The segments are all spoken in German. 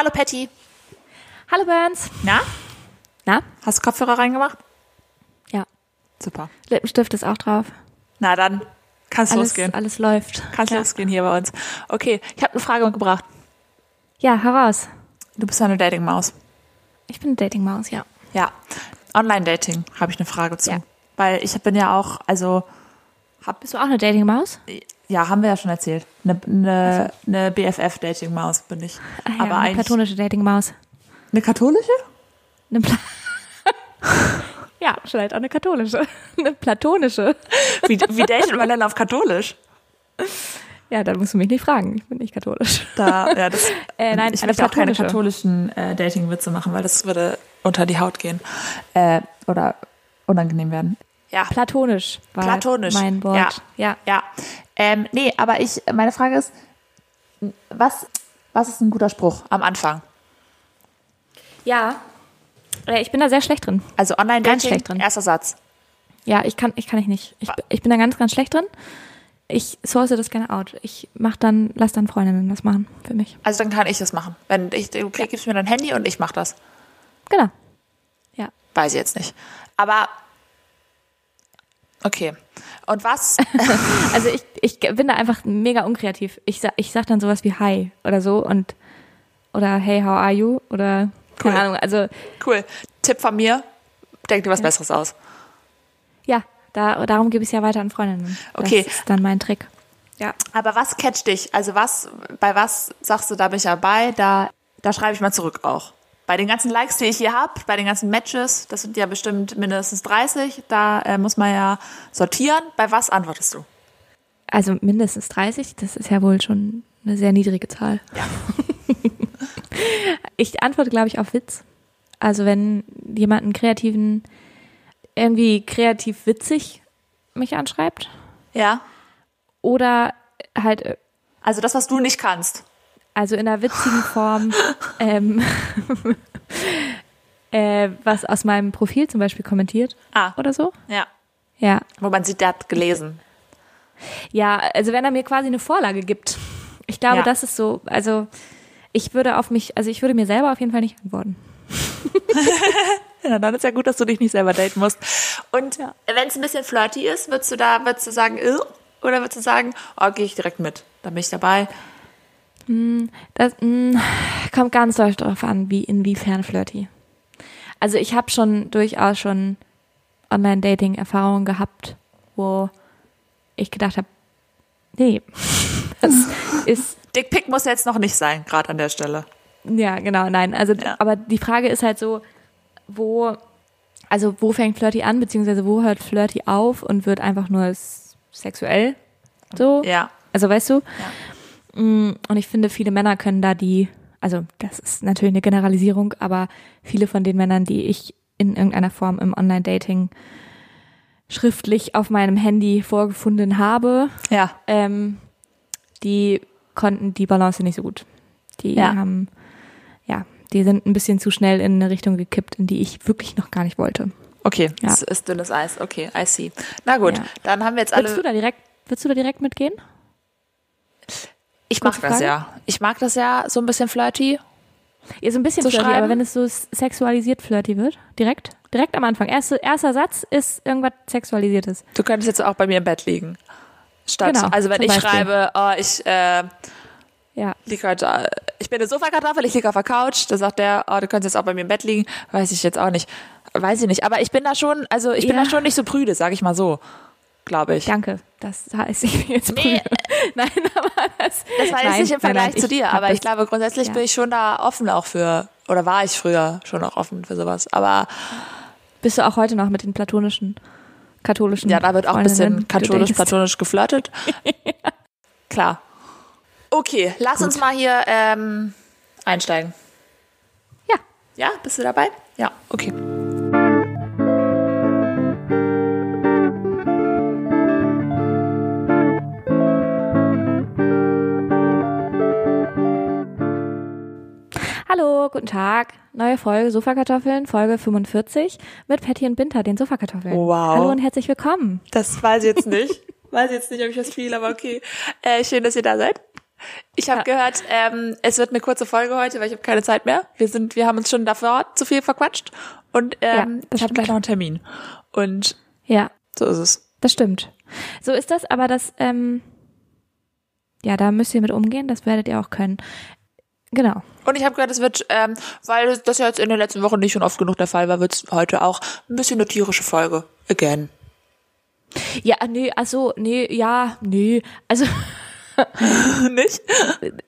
Hallo Patty. Hallo Burns. Na? Na? Hast du Kopfhörer reingemacht? Ja. Super. Lippenstift ist auch drauf. Na dann, kannst Alles, losgehen. alles läuft. Kannst ja. losgehen hier bei uns. Okay, ich habe eine Frage mitgebracht. Ja, heraus. Du bist ja eine Dating-Maus. Ich bin eine Dating-Maus, ja. Ja. Online-Dating habe ich eine Frage zu. Ja. Weil ich bin ja auch, also, hab, Bist du auch eine Dating-Maus? Ja, haben wir ja schon erzählt. Eine, eine, eine BFF-Dating-Maus bin ich. Ah, ja, Aber eine platonische Dating-Maus. Eine katholische? Eine Pla ja, vielleicht auch eine katholische. eine platonische. Wie, wie datet man denn auf katholisch? Ja, dann musst du mich nicht fragen. Ich bin nicht katholisch. Da, ja, das, Äh, nein, ich möchte auch keine katholischen äh, Dating-Witze machen, weil das würde unter die Haut gehen. Äh, oder unangenehm werden. Ja. Platonisch war Platonisch. mein Wort. Ja. ja. Ja. Ähm, nee, aber ich, meine Frage ist, was, was ist ein guter Spruch am Anfang? Ja. Äh, Ich bin da sehr schlecht drin. Also Ganz Online-Dating, schlecht drin. erster Satz. Ja, ich kann, ich kann ich nicht. Ich, ich bin da ganz, ganz schlecht drin. Ich source das gerne out. Ich mach dann, lass dann Freundinnen das machen für mich. Also dann kann ich das machen. Wenn ich, du gibst mir dein Handy und ich mache das. Genau. Ja. Weiß ich jetzt nicht. Aber okay. Und was? Also ich, ich bin da einfach mega unkreativ. Ich sag, ich sag dann sowas wie Hi oder so und oder Hey, how are you? Oder keine Cool. Ahnung. Also cool. Tipp von mir. Denk dir was Besseres aus. ja, da, darum gebe ich es ja weiter an Freundinnen. Okay. Das ist dann mein Trick. Ja. Aber was catcht dich? Also was, bei was sagst du, da bin ich dabei, da, da schreibe ich mal zurück auch. Bei den ganzen Likes, die ich hier habe, bei den ganzen Matches, das sind ja bestimmt mindestens 30, da äh, muss man ja sortieren. Bei was antwortest du? Also mindestens 30, das ist ja wohl schon eine sehr niedrige Zahl. Ja. Ich antworte, glaube ich, auf Witz. Also wenn jemand einen kreativen, irgendwie kreativ witzig mich anschreibt Ja. oder halt äh, Also das, was du nicht kannst. Also in einer witzigen Form ähm, äh, was aus meinem Profil zum Beispiel kommentiert Ah. oder so. Ja. Ja, Wo man sieht, der hat gelesen. ja, also wenn er mir quasi eine Vorlage gibt. Ich glaube, Ja. das ist so, also ich würde auf mich, also ich würde mir selber auf jeden Fall nicht antworten. Ja, dann ist ja gut, dass du dich nicht selber daten musst. Und Ja. wenn es ein bisschen flirty ist, würdest du da, würdest du sagen, "Äh", oder würdest du sagen, oh, gehe ich direkt mit, da bin ich dabei. Das mh, kommt ganz doll darauf an, wie inwiefern flirty. Also ich habe schon durchaus schon Online-Dating-Erfahrungen gehabt, wo ich gedacht habe, nee, das ist Dickpick muss jetzt noch nicht sein, gerade an der Stelle. ja genau nein. Also Ja. aber die Frage ist halt so, wo also wo fängt flirty an beziehungsweise wo hört flirty auf und wird einfach nur sexuell so? Ja. Also weißt du? Mm, Und ich finde, viele Männer können da die, also das ist natürlich eine Generalisierung, aber viele von den Männern, die ich in irgendeiner Form im Online-Dating schriftlich auf meinem Handy vorgefunden habe, Ja. ähm, die konnten die Balance nicht so gut. Die Ja. haben, ja, die sind ein bisschen zu schnell in eine Richtung gekippt, in die ich wirklich noch gar nicht wollte. Okay, Ja. das ist dünnes Eis. Okay, I see. Na gut, Ja. dann haben wir jetzt Würdest du alle. da direkt, würdest du da direkt mitgehen? Ich mag das ja. Ich mag das ja so ein bisschen flirty. Ja, so ein bisschen flirty, schreiben? aber wenn es so sexualisiert flirty wird, direkt, direkt am Anfang. Erste, erster Satz ist irgendwas Sexualisiertes. Du könntest jetzt auch bei mir im Bett liegen. Statt, Genau, also wenn ich Beispiel. schreibe, oh, ich äh, Ja, liege heute, äh, ich bin eine Sofakartoffel, ich liege auf der Couch, da sagt der, oh, du könntest jetzt auch bei mir im Bett liegen. Weiß ich jetzt auch nicht. Weiß ich nicht. Aber ich bin da schon, also ich bin Ja. da schon nicht so prüde, sag ich mal so. Glaube ich. danke. Das heißt, ich bin jetzt Nee. Nein, aber das, Das war jetzt nein, nicht im Vergleich nein, nein, zu dir, aber ich glaube, grundsätzlich ja. bin ich schon da offen auch für, oder war ich früher schon auch offen für sowas. Aber Bist du auch heute noch mit den platonischen, katholischen ja, da wird auch ein bisschen die du katholisch, datest? platonisch geflirtet. Klar. Okay, lass uns mal hier ähm, einsteigen. Ja, Ja, bist du dabei? Ja, okay. Hallo, guten Tag. Neue Folge Sofakartoffeln, Folge 45 mit Patty und Binter, den Sofakartoffeln. Wow. Hallo und herzlich willkommen. Das weiß ich jetzt nicht. weiß jetzt nicht, ob ich das viel, aber okay. Äh, schön, dass ihr da seid. Ich habe gehört, ähm, es wird eine kurze Folge heute, weil ich habe keine Zeit mehr. Wir sind, wir haben uns schon davor zu viel verquatscht und ähm, Ja, das ich habe gleich noch einen Termin. Und Ja, so ist es. das stimmt. So ist das, aber das, ähm, ja, da müsst ihr mit umgehen, das werdet ihr auch können. Genau. Und ich habe gehört, es wird, ähm, weil das ja jetzt in den letzten Wochen nicht schon oft genug der Fall war, wird es heute auch ein bisschen eine tierische Folge. Again. Ja, nee, also, nee, ja, nee. Also, nicht?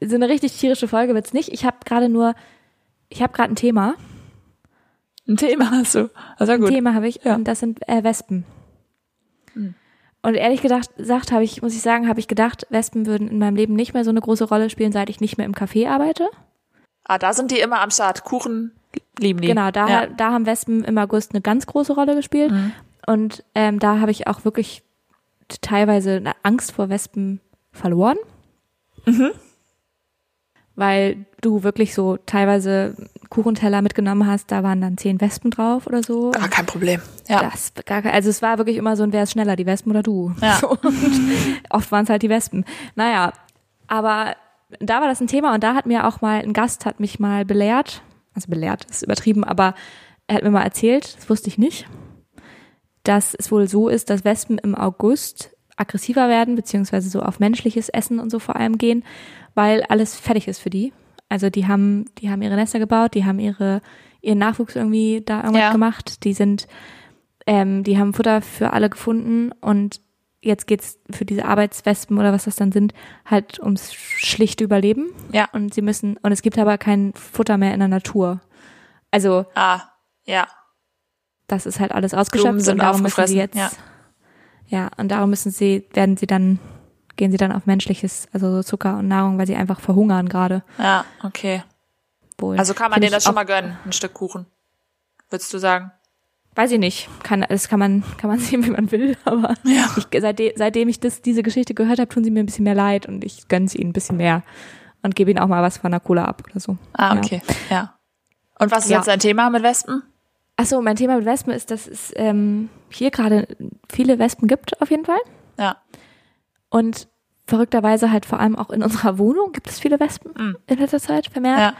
so eine richtig tierische Folge wird's nicht. Ich habe gerade nur, ich habe gerade ein Thema. Ein Thema hast du. Also gut. Ein Thema habe ich Ja. und das sind äh, Wespen. Und ehrlich gedacht, sagt, habe ich, muss ich sagen, habe ich gedacht, Wespen würden in meinem Leben nicht mehr so eine große Rolle spielen, seit ich nicht mehr im Café arbeite. Ah, da sind die immer am Start. Kuchen lieben die. Genau, da, Ja. da haben Wespen im August eine ganz große Rolle gespielt. Und ähm, da habe ich auch wirklich teilweise eine Angst vor Wespen verloren. Weil du wirklich so teilweise Kuchenteller mitgenommen hast, da waren dann zehn Wespen drauf oder so. Gar kein Problem. Ja. Das, gar, also es war wirklich immer so ein, wer ist schneller, die Wespen oder du? Ja. Und oft waren es halt die Wespen. Naja, aber da war das ein Thema und da hat mir auch mal ein Gast hat mich mal belehrt, also belehrt ist übertrieben, aber er hat mir mal erzählt, das wusste ich nicht, dass es wohl so ist, dass Wespen im August aggressiver werden, beziehungsweise so auf menschliches Essen und so vor allem gehen, weil alles fertig ist für die. Also die haben, die haben ihre Nester gebaut, die haben ihre, ihren Nachwuchs irgendwie da irgendwas Ja. gemacht, die sind, ähm, die haben Futter für alle gefunden und jetzt geht's für diese Arbeitswespen oder was das dann sind, halt ums schlichte Überleben. Ja. Und sie müssen, und es gibt aber kein Futter mehr in der Natur. Also Ah, ja. das ist halt alles ausgeschöpft und darum müssen sie jetzt, ja. ja. und darum müssen sie, werden sie dann, gehen sie dann auf menschliches, also so Zucker und Nahrung, weil sie einfach verhungern gerade Ja, okay. wohl. Also kann man Find denen das schon mal gönnen, ein Stück Kuchen. Würdest du sagen? Weiß ich nicht, kann, das kann man, kann man sehen, wie man will, aber Ja. ich, seitdem, seitdem ich das, diese Geschichte gehört habe, tun sie mir ein bisschen mehr leid und ich gönne sie ihnen ein bisschen mehr und gebe ihnen auch mal was von der Cola ab oder so. Ah, Ja. okay. Ja. Und was ist Ja. jetzt dein Thema mit Wespen? Ach so, mein Thema mit Wespen ist, dass es ähm, hier gerade viele Wespen gibt, auf jeden Fall. Ja. Und verrückterweise halt vor allem auch in unserer Wohnung gibt es viele Wespen Mhm. in letzter Zeit vermehrt. Ja.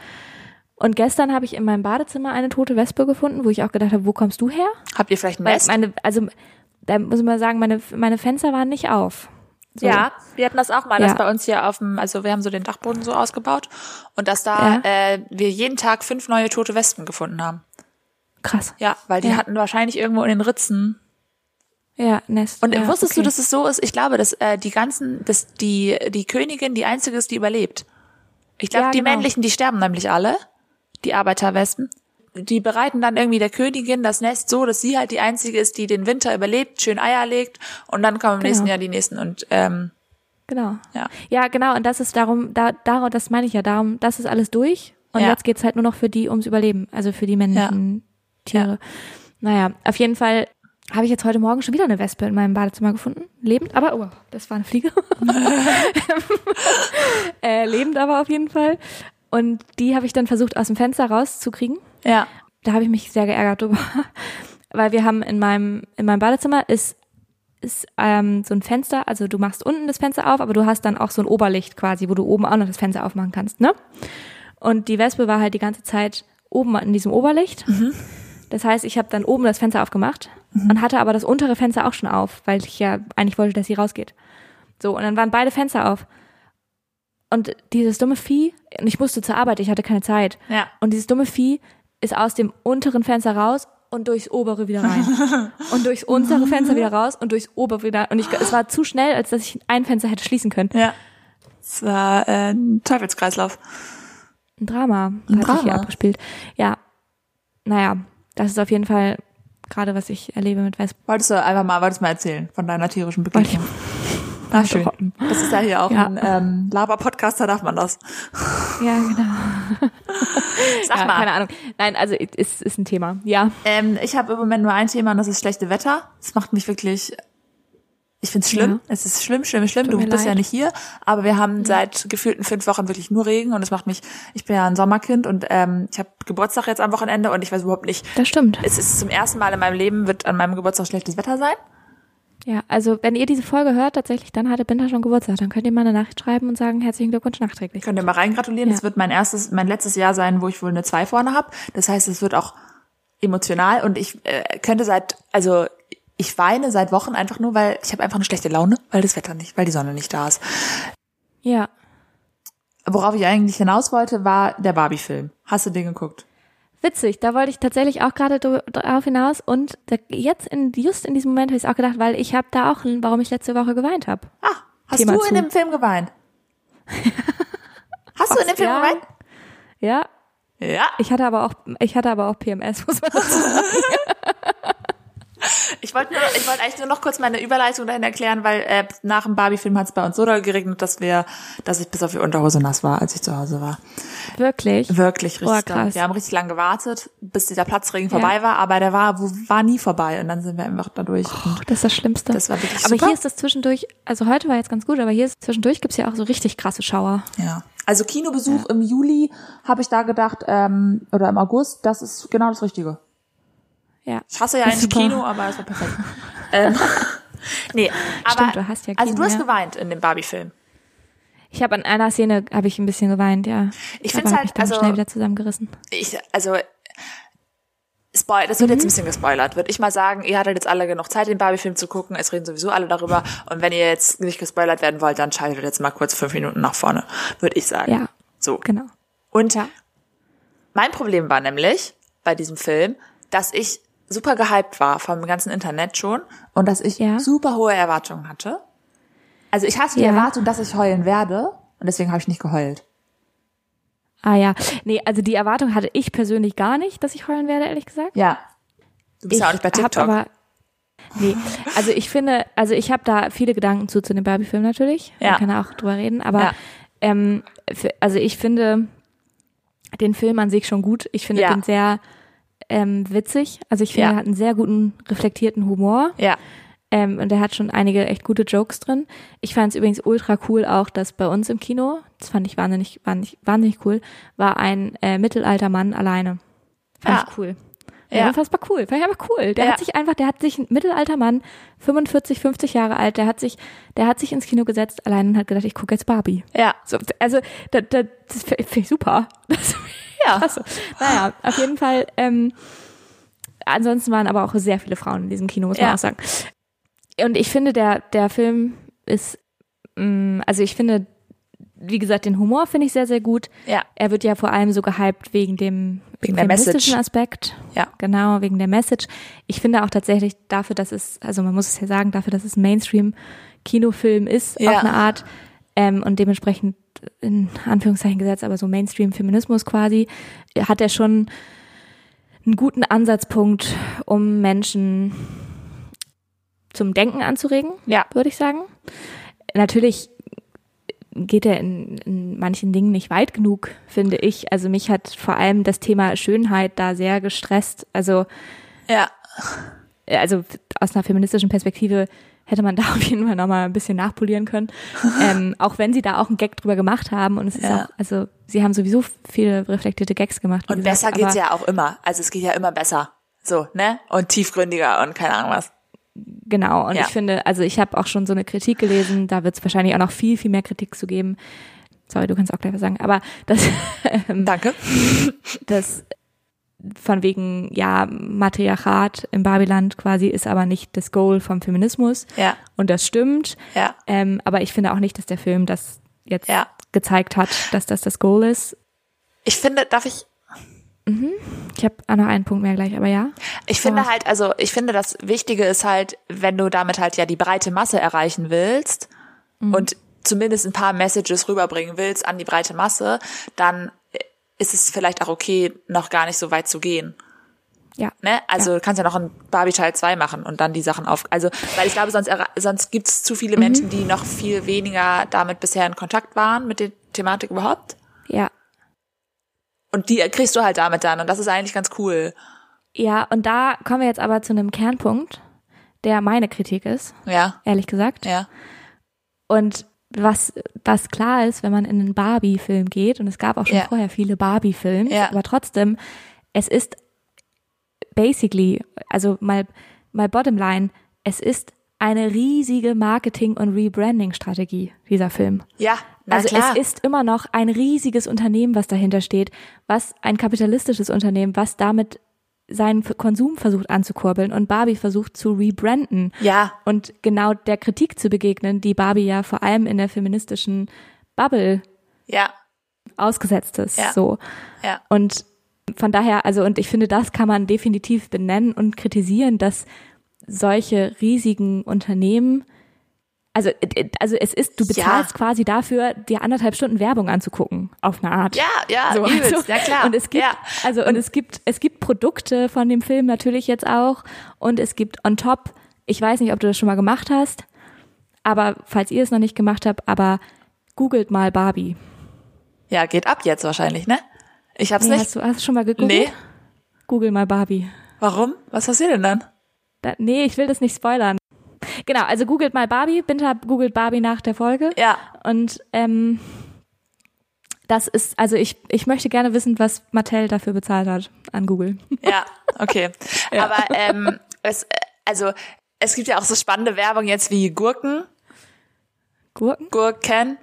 Und gestern habe ich in meinem Badezimmer eine tote Wespe gefunden, wo ich auch gedacht habe, wo kommst du her? Habt ihr vielleicht ein Nest? meine, also da muss ich mal sagen, meine, meine Fenster waren nicht auf. So. Ja, wir hatten das auch mal, Ja. dass bei uns hier auf dem, also wir haben so den Dachboden so ausgebaut und dass da Ja. äh, wir jeden Tag fünf neue tote Wespen gefunden haben. Krass. Ja, weil die Ja. hatten wahrscheinlich irgendwo in den Ritzen. Ja, Nest. Und ja, wusstest okay. du, dass es so ist? Ich glaube, dass äh, die ganzen, dass die die Königin die einzige ist, die überlebt. Ich glaube, Ja, die genau. männlichen, die sterben nämlich alle, die Arbeiterwespen. Die bereiten dann irgendwie der Königin das Nest so, dass sie halt die einzige ist, die den Winter überlebt, schön Eier legt und dann kommen im Genau. nächsten Jahr die nächsten und ähm, Genau. ja. Ja, genau. Und das ist darum, da, darum, das meine ich ja, darum, das ist alles durch. Und Ja. jetzt geht's halt nur noch für die ums Überleben, also für die männlichen Tiere. Naja, auf jeden Fall habe ich jetzt heute Morgen schon wieder eine Wespe in meinem Badezimmer gefunden. Lebend, aber, oh, das war eine Fliege. äh, lebend aber auf jeden Fall. Und die habe ich dann versucht, aus dem Fenster rauszukriegen. Ja. Da habe ich mich sehr geärgert drüber. Weil wir haben in meinem, in meinem Badezimmer ist, ist ähm, so ein Fenster, also du machst unten das Fenster auf, aber du hast dann auch so ein Oberlicht quasi, wo du oben auch noch das Fenster aufmachen kannst, ne? Und die Wespe war halt die ganze Zeit oben in diesem Oberlicht. Das heißt, ich habe dann oben das Fenster aufgemacht und hatte aber das untere Fenster auch schon auf, weil ich ja eigentlich wollte, dass sie rausgeht. So, und dann waren beide Fenster auf. Und dieses dumme Vieh, und ich musste zur Arbeit, ich hatte keine Zeit. Ja. Und dieses dumme Vieh ist aus dem unteren Fenster raus und durchs obere wieder rein. und durchs untere Fenster wieder raus und durchs obere wieder. Und ich, es war zu schnell, als dass ich ein Fenster hätte schließen können. Ja. Es war äh, ein Teufelskreislauf. Ein Drama Ein hat sich hier Drama. abgespielt. Ja. Naja, das ist auf jeden Fall gerade, was ich erlebe mit Wespen. Wolltest du einfach mal, wolltest du mal erzählen von deiner tierischen Begegnung? Wollte schön. Das ist ja hier auch Ja. ein ähm, Laber-Podcast, da darf man das. Ja, genau. Sag ja, mal. Keine Ahnung. Nein, also ist, ist ein Thema. Ja. Ähm, ich habe im Moment nur ein Thema und das ist schlechte Wetter. Das macht mich wirklich. Ich find's schlimm. Ja. Es ist schlimm, schlimm, schlimm. Tut Du bist ja leid. nicht hier, aber wir haben seit gefühlten fünf Wochen wirklich nur Regen und es macht mich. Ich bin ja ein Sommerkind und ähm, ich habe Geburtstag jetzt am Wochenende und ich weiß überhaupt nicht. Das stimmt. Es ist zum ersten Mal in meinem Leben wird an meinem Geburtstag schlechtes Wetter sein. Ja, also wenn ihr diese Folge hört, tatsächlich, dann hatte Binta schon Geburtstag. Dann könnt ihr mal eine Nachricht schreiben und sagen, herzlichen Glückwunsch nachträglich. Könnt ihr mal reingratulieren. Ja. Das wird mein erstes, mein letztes Jahr sein, wo ich wohl eine 2 vorne habe. Das heißt, es wird auch emotional und ich äh, könnte seit, also ich weine seit Wochen einfach nur, weil ich habe einfach eine schlechte Laune, weil das Wetter nicht, weil die Sonne nicht da ist. Ja. Worauf ich eigentlich hinaus wollte, war der Barbie-Film. Hast du den geguckt? Witzig, da wollte ich tatsächlich auch gerade dr- drauf hinaus und jetzt in, just in diesem Moment habe ich es auch gedacht, weil ich habe da auch, warum ich letzte Woche geweint habe. Ah, hast Thema du zu. in dem Film geweint? hast du in dem Film ja. geweint? Ja, Ja. ich hatte aber auch, ich hatte aber auch PMS, muss man dazu sagen. Ich wollte nur, ich wollte eigentlich nur noch kurz meine Überleitung dahin erklären, weil äh, nach dem Barbie-Film hat es bei uns so doll geregnet, dass wir, dass ich bis auf die Unterhose nass war, als ich zu Hause war. Wirklich. Wirklich richtig. Oh, krass. Wir haben richtig lange gewartet, bis dieser Platzregen Ja. vorbei war, aber der war, war nie vorbei und dann sind wir einfach dadurch. und Das ist das Schlimmste. Das war wirklich aber super. hier ist das zwischendurch, also heute war jetzt ganz gut, aber hier ist zwischendurch gibt's ja auch so richtig krasse Schauer. ja. Also Kinobesuch im Juli habe ich da gedacht, ähm, oder im August, das ist genau das Richtige. Ja. Ich hasse ja eigentlich. Kino, aber es war perfekt. ähm, nee, aber Stimmt, du hast ja also Kino, du hast ja. geweint in dem Barbie-Film. Ich habe an einer Szene habe ich ein bisschen geweint, ja. Ich find's hab halt, also- schnell wieder zusammengerissen. Ich, also, Spoil, das wird Mhm. jetzt ein bisschen gespoilert. Würde ich mal sagen, ihr hattet jetzt alle genug Zeit, den Barbie-Film zu gucken. Es reden sowieso alle darüber. Und wenn ihr jetzt nicht gespoilert werden wollt, dann schaltet jetzt mal kurz fünf Minuten nach vorne, würde ich sagen. Ja. So. Genau. Und Ja. mein Problem war nämlich bei diesem Film, dass ich super gehypt war vom ganzen Internet schon und dass ich Ja. super hohe Erwartungen hatte. Also ich hatte die Ja. Erwartung, dass ich heulen werde und deswegen habe ich nicht geheult. Ah ja. Nee, also die Erwartung hatte ich persönlich gar nicht, dass ich heulen werde, ehrlich gesagt. Ja. Du bist ja auch nicht bei TikTok. aber Nee, also ich finde, also ich habe da viele Gedanken zu zu dem Barbie-Film natürlich. Ja. Man kann auch drüber reden, aber Ja. ähm, also ich finde den Film an sich schon gut. Ich finde Ja. den sehr ähm, witzig. Also ich finde, Ja. er hat einen sehr guten, reflektierten Humor. ja. Ähm, und er hat schon einige echt gute Jokes drin. Ich fand es übrigens ultra cool auch, dass bei uns im Kino, das fand ich wahnsinnig, wahnsinnig, wahnsinnig cool, war ein äh, mittelalter Mann alleine. Fand Ja. ich cool. Ja. Unfassbar cool. Fand ich einfach cool. Der Ja. hat sich einfach, der hat sich ein mittelalter Mann, 45, 50 Jahre alt, der hat sich, der hat sich ins Kino gesetzt allein und hat gedacht, ich gucke jetzt Barbie. Ja. So, also, da, da, das finde ich super. Das Ja. Klasse. Naja, auf jeden Fall. Ähm, ansonsten waren aber auch sehr viele Frauen in diesem Kino, muss man Ja. auch sagen. Und ich finde, der, der Film ist, mh, also ich finde, wie gesagt, den Humor finde ich sehr, sehr gut. Ja. Er wird ja vor allem so gehypt wegen dem Wegen der feministischen Message. Aspekt. Ja. Genau, wegen der Message. Ich finde auch tatsächlich dafür, dass es, also man muss es ja sagen, dafür, dass es ein Mainstream-Kinofilm ist, Ja. auf eine Art, ähm, und dementsprechend in Anführungszeichen gesetzt, aber so Mainstream-Feminismus quasi, hat er schon einen guten Ansatzpunkt, um Menschen zum Denken anzuregen, Ja. würde ich sagen. Natürlich geht er in, in manchen Dingen nicht weit genug, finde ich. Also mich hat vor allem das Thema Schönheit da sehr gestresst. Also, Ja. Also aus einer feministischen Perspektive hätte man da auf jeden Fall nochmal ein bisschen nachpolieren können. ähm, auch wenn sie da auch einen Gag drüber gemacht haben. Und es ist Ja. auch, also sie haben sowieso viele reflektierte Gags gemacht. Und gesagt, besser geht's ja auch immer. Also es geht ja immer besser. So, ne? Und tiefgründiger und keine Ahnung was. Genau, und Ja. ich finde, also ich habe auch schon so eine Kritik gelesen, da wird es wahrscheinlich auch noch viel, viel mehr Kritik zu geben. Sorry, du kannst auch gleich was sagen, aber das, ähm, Danke. das von wegen, ja, Matriarchat im Babyland quasi ist aber nicht das Goal vom Feminismus. Ja. Und das stimmt. Ja. Ähm, aber ich finde auch nicht, dass der Film das jetzt Ja. gezeigt hat, dass das das Goal ist. Ich finde, darf ich, Ich habe auch noch einen Punkt mehr gleich, aber ja. ich finde halt, also ich finde, das Wichtige ist halt, wenn du damit halt ja die breite Masse erreichen willst und zumindest ein paar Messages rüberbringen willst an die breite Masse, dann ist es vielleicht auch okay, noch gar nicht so weit zu gehen. Ja. Ne? Also du kannst ja noch ein Barbie Teil 2 machen und dann die Sachen auf. Also, weil ich glaube, sonst, sonst gibt es zu viele Menschen, die noch viel weniger damit bisher in Kontakt waren, mit der Thematik überhaupt. Ja. Und die kriegst du halt damit dann. Und das ist eigentlich ganz cool. Ja, und da kommen wir jetzt aber zu einem Kernpunkt, der meine Kritik ist, Ja, ehrlich gesagt. ja, Und was, was klar ist, wenn man in einen Barbie-Film geht, und es gab auch schon Ja. vorher viele Barbie-Filme, Ja. aber trotzdem, es ist basically, also mal, mal bottom line, es ist eine riesige Marketing- und Rebranding-Strategie, dieser Film. Ja, also klar. es ist immer noch ein riesiges Unternehmen, was dahinter steht, was ein kapitalistisches Unternehmen, was damit seinen Konsum versucht anzukurbeln und Barbie versucht zu rebranden ja, und genau der Kritik zu begegnen, die Barbie ja vor allem in der feministischen Bubble ja, ausgesetzt ist. Ja. So. ja. Und von daher, also, und ich finde, das kann man definitiv benennen und kritisieren, dass solche riesigen Unternehmen, also, äh, also es ist, du Ja. bezahlst quasi dafür, dir anderthalb Stunden Werbung anzugucken, auf eine Art. Ja, ja, So, übelst, also, ja klar. Und es gibt, ja. also, und es gibt, es gibt Produkte von dem Film natürlich jetzt auch. Und es gibt on top, ich weiß nicht, ob du das schon mal gemacht hast, aber falls ihr es noch nicht gemacht habt, aber googelt mal Barbie. ja, geht ab jetzt wahrscheinlich, ne? Ich hab's Nee, nicht. hast du, hast du schon mal gegoogelt? Nee. Google mal Barbie. Warum? Was passiert denn dann? Da, nee, ich will das nicht spoilern. Genau, also googelt mal Barbie, Binter googelt Barbie nach der Folge. Ja, Und ähm, das ist, also ich, ich möchte gerne wissen, was Mattel dafür bezahlt hat an Google. ja, okay. Aber ähm, es, also es gibt ja auch so spannende Werbung jetzt wie Gurken, Gurken? Gurken,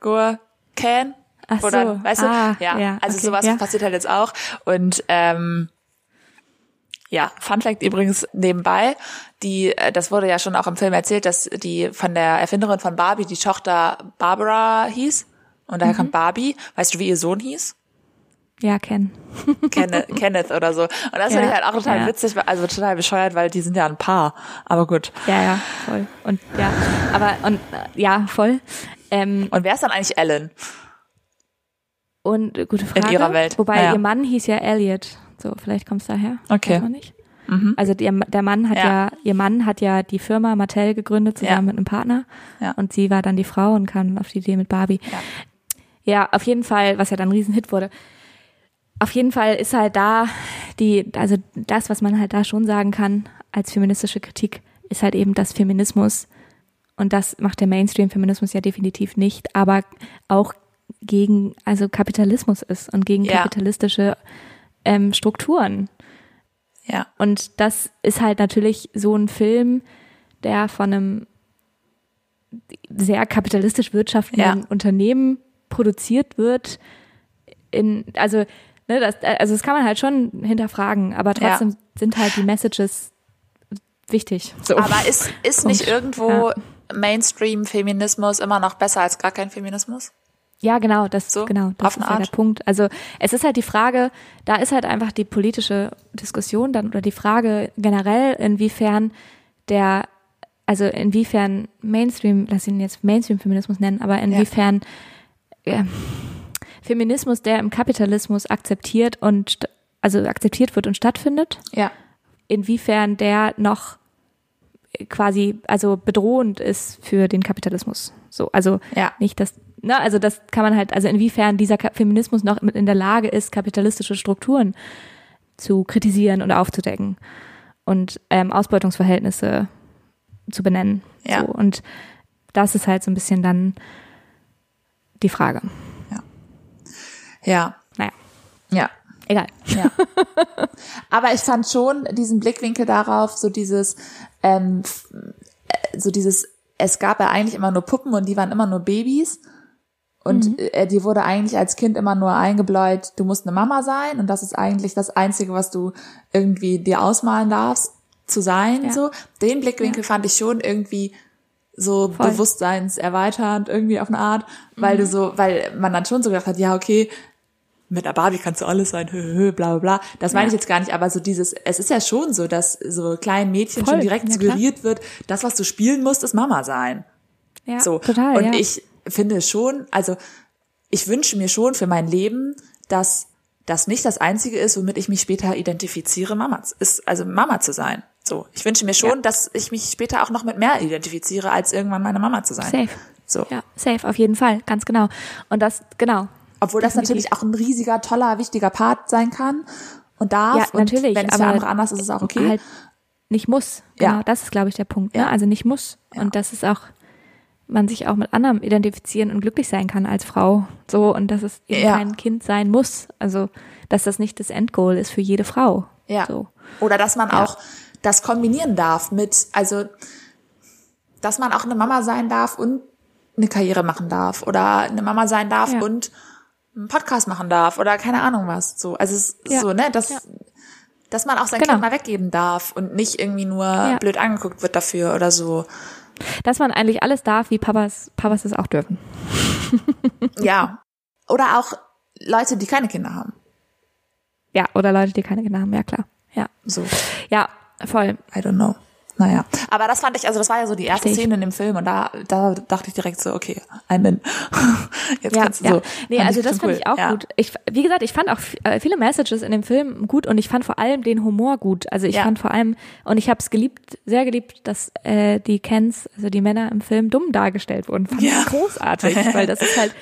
Gurken. Ach so. Oder, weißt du? Ah, ja, ja, also okay, sowas ja. passiert halt jetzt auch. Und ähm, ja, Fun Fact übrigens nebenbei, die, äh, das wurde ja schon auch im Film erzählt, dass die von der Erfinderin von Barbie die Tochter Barbara hieß. Und daher Mhm. kommt Barbie. Weißt du, wie ihr Sohn hieß? Ja, Ken. Kenneth, Kenneth oder so. Und das Ja, finde ich halt auch total ja. witzig, also total bescheuert, weil die sind ja ein Paar. Aber gut. Ja, ja, voll. Und ja, aber und äh, ja, voll. Ähm, Und wer ist dann eigentlich Ellen? und äh, gute Frage. ihrer Welt. Wobei ja. ihr Mann hieß ja Elliot. So, vielleicht kommt's daher. Okay. Weiß man nicht. Also der, der Mann hat ja. Ja. ihr Mann hat ja die Firma Mattel gegründet zusammen Ja. mit einem Partner. Ja. Und sie war dann die Frau und kam auf die Idee mit Barbie. Ja. Ja, auf jeden Fall, was ja dann ein Riesenhit wurde. Auf jeden Fall ist halt da die, also das, was man halt da schon sagen kann als feministische Kritik, ist halt eben, dass Feminismus, und das macht der Mainstream-Feminismus ja definitiv nicht, aber auch gegen, also Kapitalismus ist und gegen Ja. kapitalistische ähm, Strukturen. Ja. Und das ist halt natürlich so ein Film, der von einem sehr kapitalistisch wirtschaftenden Ja. Unternehmen produziert wird. In, also, ne, das, also das kann man halt schon hinterfragen, aber Ja. trotzdem sind halt die Messages wichtig. So. Aber ist, ist nicht irgendwo Ja. Mainstream-Feminismus immer noch besser als gar kein Feminismus? Ja, genau, das, So, genau, das ist ja der. Punkt. Also es ist halt die Frage, da ist halt einfach die politische Diskussion dann oder die Frage generell, inwiefern der, also inwiefern Mainstream, lass ihn jetzt Mainstream-Feminismus nennen, aber inwiefern ähm, Feminismus, der im Kapitalismus akzeptiert und also akzeptiert wird und stattfindet, Ja. inwiefern der noch quasi also bedrohend ist für den Kapitalismus. So, also Ja. nicht das, ne, also das kann man halt, also inwiefern dieser Feminismus noch mit in der Lage ist, kapitalistische Strukturen zu kritisieren und aufzudecken und ähm, Ausbeutungsverhältnisse zu benennen. Ja. So, und das ist halt so ein bisschen dann die Frage. Ja. Naja, Ja. egal. Ja. Aber ich fand schon diesen Blickwinkel darauf, so dieses, ähm, äh, so dieses, es gab ja eigentlich immer nur Puppen und die waren immer nur Babys. Und äh, dir wurde eigentlich als Kind immer nur eingebläut, du musst eine Mama sein und das ist eigentlich das Einzige, was du irgendwie dir ausmalen darfst, zu sein. Ja. So, den Blickwinkel fand ich schon irgendwie so Voll. bewusstseinserweiternd irgendwie auf eine Art, weil du so, weil man dann schon so gedacht hat, ja okay, mit einer Barbie kannst du alles sein, hö, hö, bla bla bla. Das meine Ja. ich jetzt gar nicht, aber so dieses, es ist ja schon so, dass so kleinen Mädchen Voll, schon direkt ja, suggeriert wird, das, was du spielen musst, ist Mama sein. Ja, So. total. Und ja. ich finde schon, also ich wünsche mir schon für mein Leben, dass das nicht das Einzige ist, womit ich mich später identifiziere, Mama ist, also Mama zu sein. So. Ich wünsche mir schon, Ja. dass ich mich später auch noch mit mehr identifiziere, als irgendwann meine Mama zu sein. Safe. So. Ja, safe, auf jeden Fall, ganz genau. Und das, genau. Obwohl das Definitiv. natürlich auch ein riesiger, toller, wichtiger Part sein kann und darf. Ja, und natürlich, Wenn es für andere anders ist, ist es auch okay. Halt nicht muss. Ja. Genau, das ist, glaube ich, der Punkt. Ne? Ja. Also nicht muss. Ja. Und das ist auch, man sich auch mit anderem identifizieren und glücklich sein kann als Frau. So, und dass es eben Ja. kein Kind sein muss. Also, dass das nicht das Endgoal ist für jede Frau. Ja. So. Oder dass man Ja. auch das kombinieren darf mit, also dass man auch eine Mama sein darf und eine Karriere machen darf oder eine Mama sein darf Ja. und einen Podcast machen darf oder keine Ahnung was. So, also es ist so, ne, dass, dass man auch sein Genau. Kind mal weggeben darf und nicht irgendwie nur blöd angeguckt wird dafür oder so. Dass man eigentlich alles darf, wie Papas, Papas es auch dürfen. Ja. Oder auch Leute, die keine Kinder haben. Ja, oder Leute, die keine Kinder haben, ja klar. Ja. So, Ja, voll. I don't know. Naja. Aber das fand ich, also das war ja so die erste ich. Szene in dem Film und da, da dachte ich direkt so, okay, I'm in. Jetzt Ja, kannst du ja. so. Nee, Fand also das fand cool. ich auch ja. gut. Ich, wie gesagt, ich fand auch äh, viele Messages in dem Film gut und ich fand vor allem den Humor gut. Also ich Ja. fand vor allem, und ich habe es geliebt, sehr geliebt, dass äh, die Kens, also die Männer im Film, dumm dargestellt wurden. Fand ich großartig, weil das ist halt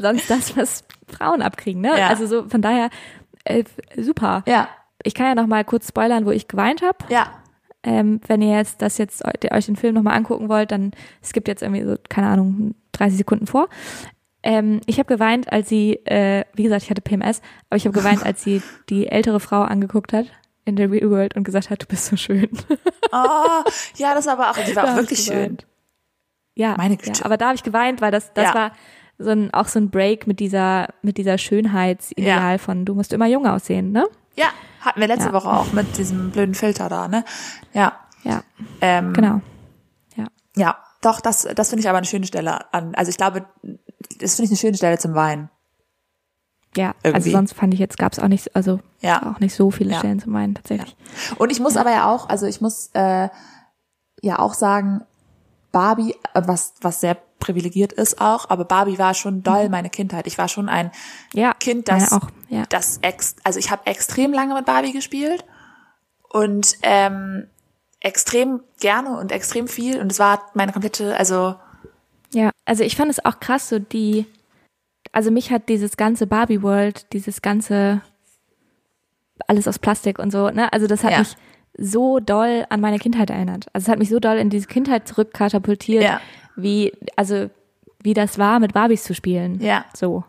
sonst das, was Frauen abkriegen. Ne? Ja. Also so von daher äh, super. Ja, Ich kann ja noch mal kurz spoilern, wo ich geweint habe. ja, Ähm, wenn ihr jetzt das jetzt eu- euch den Film nochmal angucken wollt, dann es gibt jetzt irgendwie so, keine Ahnung, 30 Sekunden vor. Ähm, ich habe geweint, als sie, äh, wie gesagt, ich hatte PMS, aber ich habe geweint, als sie die ältere Frau angeguckt hat in der Real World und gesagt hat, du bist so schön. Oh, ja, das war aber auch, die war auch wirklich ich schön. Ja, Meine ja, Güte. aber da habe ich geweint, weil das, das Ja. war so ein, auch so ein Break mit dieser, mit dieser Schönheitsideal Ja. von, du musst immer jung aussehen, ne? Ja, hatten wir letzte Ja. Woche auch mit diesem blöden Filter da, ne? Ja. Ja, Ähm, genau. Ja. Ja, doch, das, das finde ich aber eine schöne Stelle an. Also ich glaube, das finde ich eine schöne Stelle zum Weinen. Ja, Irgendwie. also sonst fand ich jetzt gab's auch nicht, also Ja. auch nicht so viele Ja. Stellen zum Weinen tatsächlich. Und ich muss aber ja auch, also ich muss äh, ja auch sagen, Barbie, äh, was, was sehr privilegiert ist auch, aber Barbie war schon doll meine Kindheit. Ich war schon ein Ja, Kind, das, auch, ja. das ex, also ich habe extrem lange mit Barbie gespielt und ähm, extrem gerne und extrem viel und es war meine komplette, also Ja, also ich fand es auch krass, so die, also mich hat dieses ganze Barbie World, dieses ganze alles aus Plastik und so, ne, also das hat Ja. mich so doll an meine Kindheit erinnert. Also es hat mich so doll in diese Kindheit zurückkatapultiert, Ja. wie, also wie das war, mit Barbies zu spielen. Ja. So.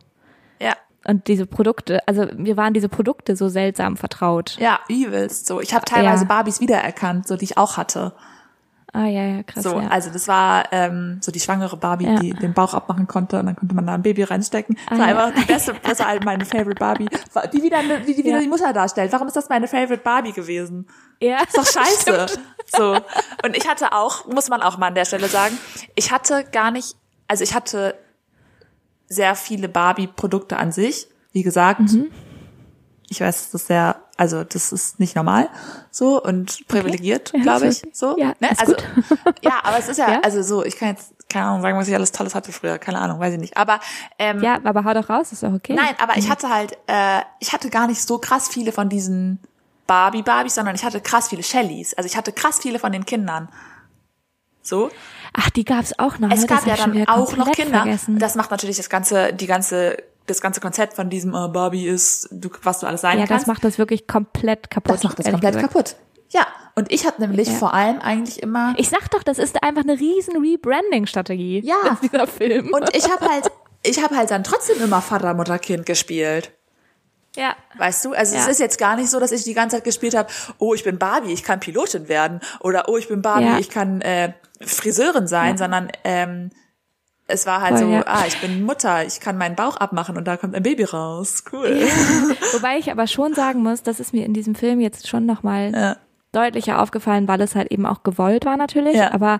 ja, Und diese Produkte, also mir waren diese Produkte so seltsam vertraut. ja, übelst so. Ich habe teilweise Ja. Barbies wiedererkannt, so die ich auch hatte. Ah, ja, ja, krass. So, ja. also das war ähm, so die schwangere Barbie, Ja. die den Bauch abmachen konnte und dann konnte man da ein Baby reinstecken. Das Ah, war ja. einfach die beste, das war halt meine Favorite Barbie, die wieder, die, die wieder die Mutter darstellt. Warum ist das meine Favorite Barbie gewesen? ja. Ist doch scheiße. so. Und ich hatte auch, muss man auch mal an der Stelle sagen, ich hatte gar nicht, also ich hatte sehr viele Barbie-Produkte an sich. Wie gesagt, Mhm. Ich weiß, das ist sehr, also das ist nicht normal so und privilegiert, Ja, glaube ich. So. Ja, ne? also, ja, aber es ist ja, Ja. also so, ich kann jetzt keine Ahnung sagen, was ich alles Tolles hatte früher, keine Ahnung, weiß ich nicht. Aber ähm, ja, aber hau doch raus, ist doch okay. Nein, aber ich hatte halt, äh, ich hatte gar nicht so krass viele von diesen Barbie-Barbies, sondern ich hatte krass viele Shellys. Also ich hatte krass viele von den Kindern. So. Ach, die gab's auch noch. Es ne? gab ja dann auch noch Kinder. Vergessen. Das macht natürlich das ganze, die ganze, das ganze Konzept von diesem äh, Barbie ist, du, was du alles sein ja, kannst. das macht das wirklich komplett kaputt. das macht das komplett gesagt. kaputt. Ja. Und ich hatte nämlich Ja. vor allem eigentlich immer Ich sag doch, das ist einfach eine riesen Rebranding-Strategie. Ja. Dieser Film. und ich habe halt, ich habe halt dann trotzdem immer Vater, Mutter, Kind gespielt. ja. Weißt du, also es Ja. ist jetzt gar nicht so, dass ich die ganze Zeit gespielt habe, oh, ich bin Barbie, ich kann Pilotin werden oder oh, ich bin Barbie, Ja. ich kann äh, Friseurin sein, Ja. sondern ähm, es war halt Voll, so, ja. ah, ich bin Mutter, ich kann meinen Bauch abmachen und da kommt ein Baby raus. Cool. Wobei ich aber schon sagen muss, das ist mir in diesem Film jetzt schon nochmal Ja. deutlicher aufgefallen, weil es halt eben auch gewollt war natürlich. Ja. Aber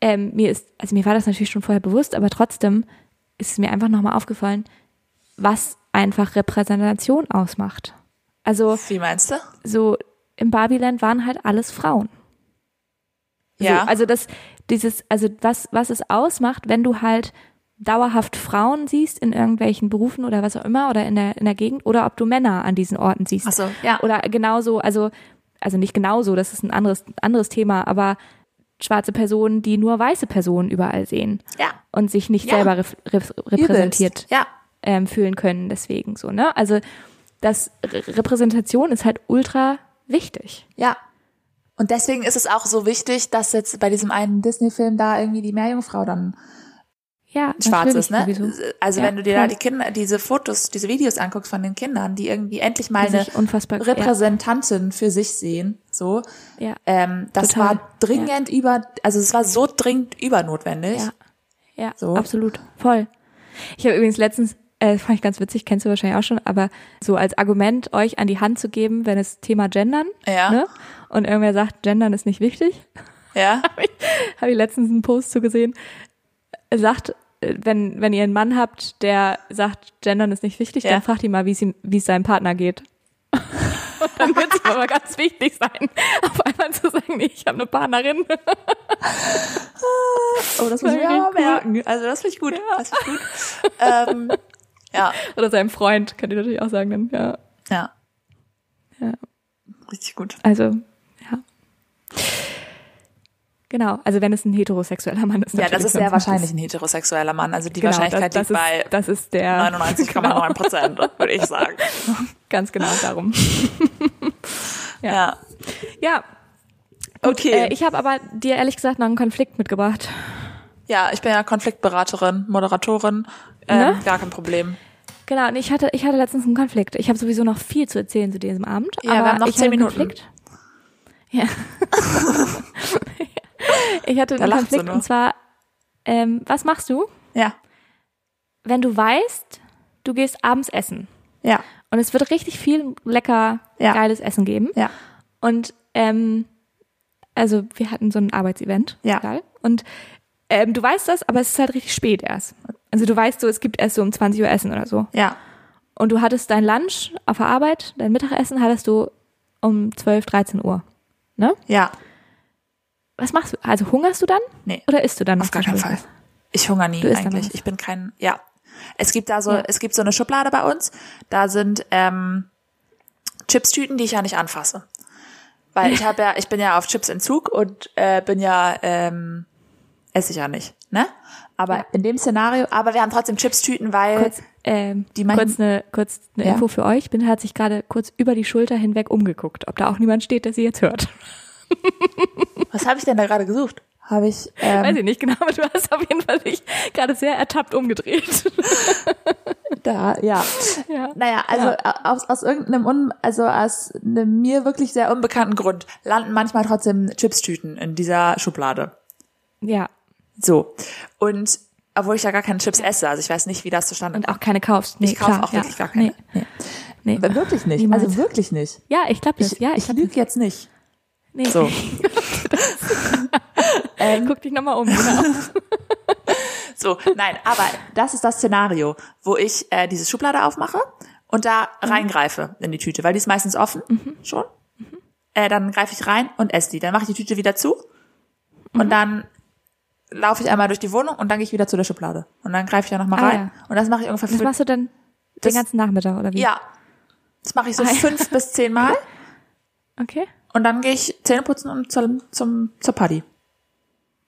ähm, mir ist, also mir war das natürlich schon vorher bewusst, aber trotzdem ist es mir einfach nochmal aufgefallen, was einfach Repräsentation ausmacht. Also Wie meinst du? so im Barbieland waren halt alles Frauen. Ja. So, also das, dieses, also was, was es ausmacht, wenn du halt dauerhaft Frauen siehst in irgendwelchen Berufen oder was auch immer oder in der, in der Gegend oder ob du Männer an diesen Orten siehst. Ach so, ja. Oder genauso, also, also nicht genauso, das ist ein anderes, anderes Thema, aber schwarze Personen, die nur weiße Personen überall sehen ja. und sich nicht Ja. selber rep rep repräsentiert. Ja. ähm, fühlen können deswegen so, ne? Also das Re Repräsentation ist halt ultra wichtig. Ja. Und deswegen ist es auch so wichtig, dass jetzt bei diesem einen Disney-Film da irgendwie die Meerjungfrau dann Ja, schwarz ist, ne? sowieso. Also Ja, wenn du dir da voll. die Kinder, diese Fotos, diese Videos anguckst von den Kindern, die irgendwie endlich mal Die eine unfassbar- ja. Repräsentantin für sich sehen, so, Ja. ähm, das Total. war dringend über, also es war so dringend übernotwendig. Ja, ja, So. absolut, voll. Ich habe übrigens letztens, äh, fand ich ganz witzig, kennst du wahrscheinlich auch schon, aber so als Argument euch an die Hand zu geben, wenn es Thema Gendern, Ja. ne? Und irgendwer sagt, Gendern ist nicht wichtig, Ja, habe ich letztens einen Post zu gesehen, Er sagt, äh, wenn, wenn ihr einen Mann habt, der sagt, Gendern ist nicht wichtig, Ja. dann fragt ihn mal, wie es ihm, wie es seinem Partner geht. Und dann wird es aber ganz wichtig sein, auf einmal zu sagen, nee, ich habe eine Partnerin. oh, das muss ich mir cool. merken. Also das finde ich gut. Das finde ich gut. ähm, ja, Oder seinem Freund, könnt ihr natürlich auch sagen, dann, ja. ja. Ja. Richtig gut. Also, ja. Genau, also wenn es ein heterosexueller Mann ist. Ja, das ist sehr wahrscheinlich ein heterosexueller Mann. Also die Genau, Wahrscheinlichkeit das, liegt das bei ist, das ist der 99,9 Prozent, würde ich sagen. ganz genau darum. Ja. Ja. Ja, Okay. äh, ich habe aber dir ehrlich gesagt noch einen Konflikt mitgebracht. ja, ich bin ja Konfliktberaterin, Moderatorin. Ähm, Ne? Gar kein Problem. Genau, und ich hatte, ich hatte letztens einen Konflikt. Ich habe sowieso noch viel zu erzählen zu diesem Abend. Ja, aber wir haben noch ich zehn hatte einen Minuten. Konflikt. Ja. ich hatte Da einen Konflikt und zwar, ähm, was machst du, Ja. wenn du weißt, du gehst abends essen Ja. und es wird richtig viel lecker, Ja. geiles Essen geben Ja. und ähm, also wir hatten so ein Arbeitsevent, Ja. egal. und ähm, du weißt das, aber es ist halt richtig spät erst. Also du weißt so, es gibt erst so um 20 Uhr Essen oder so. Ja. Und du hattest dein Lunch auf der Arbeit, dein Mittagessen hattest du um 12, 13 Uhr. Ne? Ja. Was machst du? Also hungerst du dann? Nee. Oder isst du dann noch Auf gar keinen Fall. Ich hungere nie Du isst dann eigentlich. Ich bin kein, ja. Es gibt da so, Ja. es gibt so eine Schublade bei uns. Da sind ähm, Chipstüten, die ich ja nicht anfasse. Weil ich habe ja, ich bin ja auf Chipsentzug und äh, bin ja, ähm, esse ich ja nicht, ne? Aber Ja. in dem was? aber wir haben trotzdem Chipstüten, weil Kurz, ähm, Die kurz eine, kurz eine Ja. Info für euch. Bin hat sich gerade kurz über die Schulter hinweg umgeguckt, ob da auch niemand steht, der sie jetzt hört. was habe ich denn da gerade gesucht? Habe ich, ähm, Weiß ich nicht genau, aber du hast auf jeden Fall dich gerade sehr ertappt umgedreht. da, ja. ja. Naja, also aus, aus irgendeinem, un, also aus einem mir wirklich sehr unbekannten Grund landen manchmal trotzdem Chipstüten in dieser Schublade. Ja. So. Und obwohl ich ja gar keine Chips esse, also ich weiß nicht, wie das zustande Und auch keine kaufst. Nee, Ich kaufe auch ja. wirklich gar keine. Nee. nee. Wirklich nicht. Niemals. Also wirklich nicht. Ja, ich glaube das. Ich, ja, ich ich, lüge jetzt nicht. Nee. So. ähm, Guck dich nochmal um. Genau. so, nein, aber das ist das Szenario, wo ich äh, diese Schublade aufmache und da Mhm. reingreife in die Tüte, weil die ist meistens offen schon. Äh, dann greife ich rein und esse die. Dann mache ich die Tüte wieder zu Mhm. und dann laufe ich einmal durch die Wohnung und dann gehe ich wieder zu der Schublade. Und dann greife ich da nochmal Ah, rein. Und das mache ich ungefähr Das fünf, machst du Das- den ganzen Nachmittag, oder wie? Ja. Das mache ich so Ah, ja. fünf bis zehn Mal. Okay. Und dann gehe ich Zähne putzen und zum, zum, zur Party.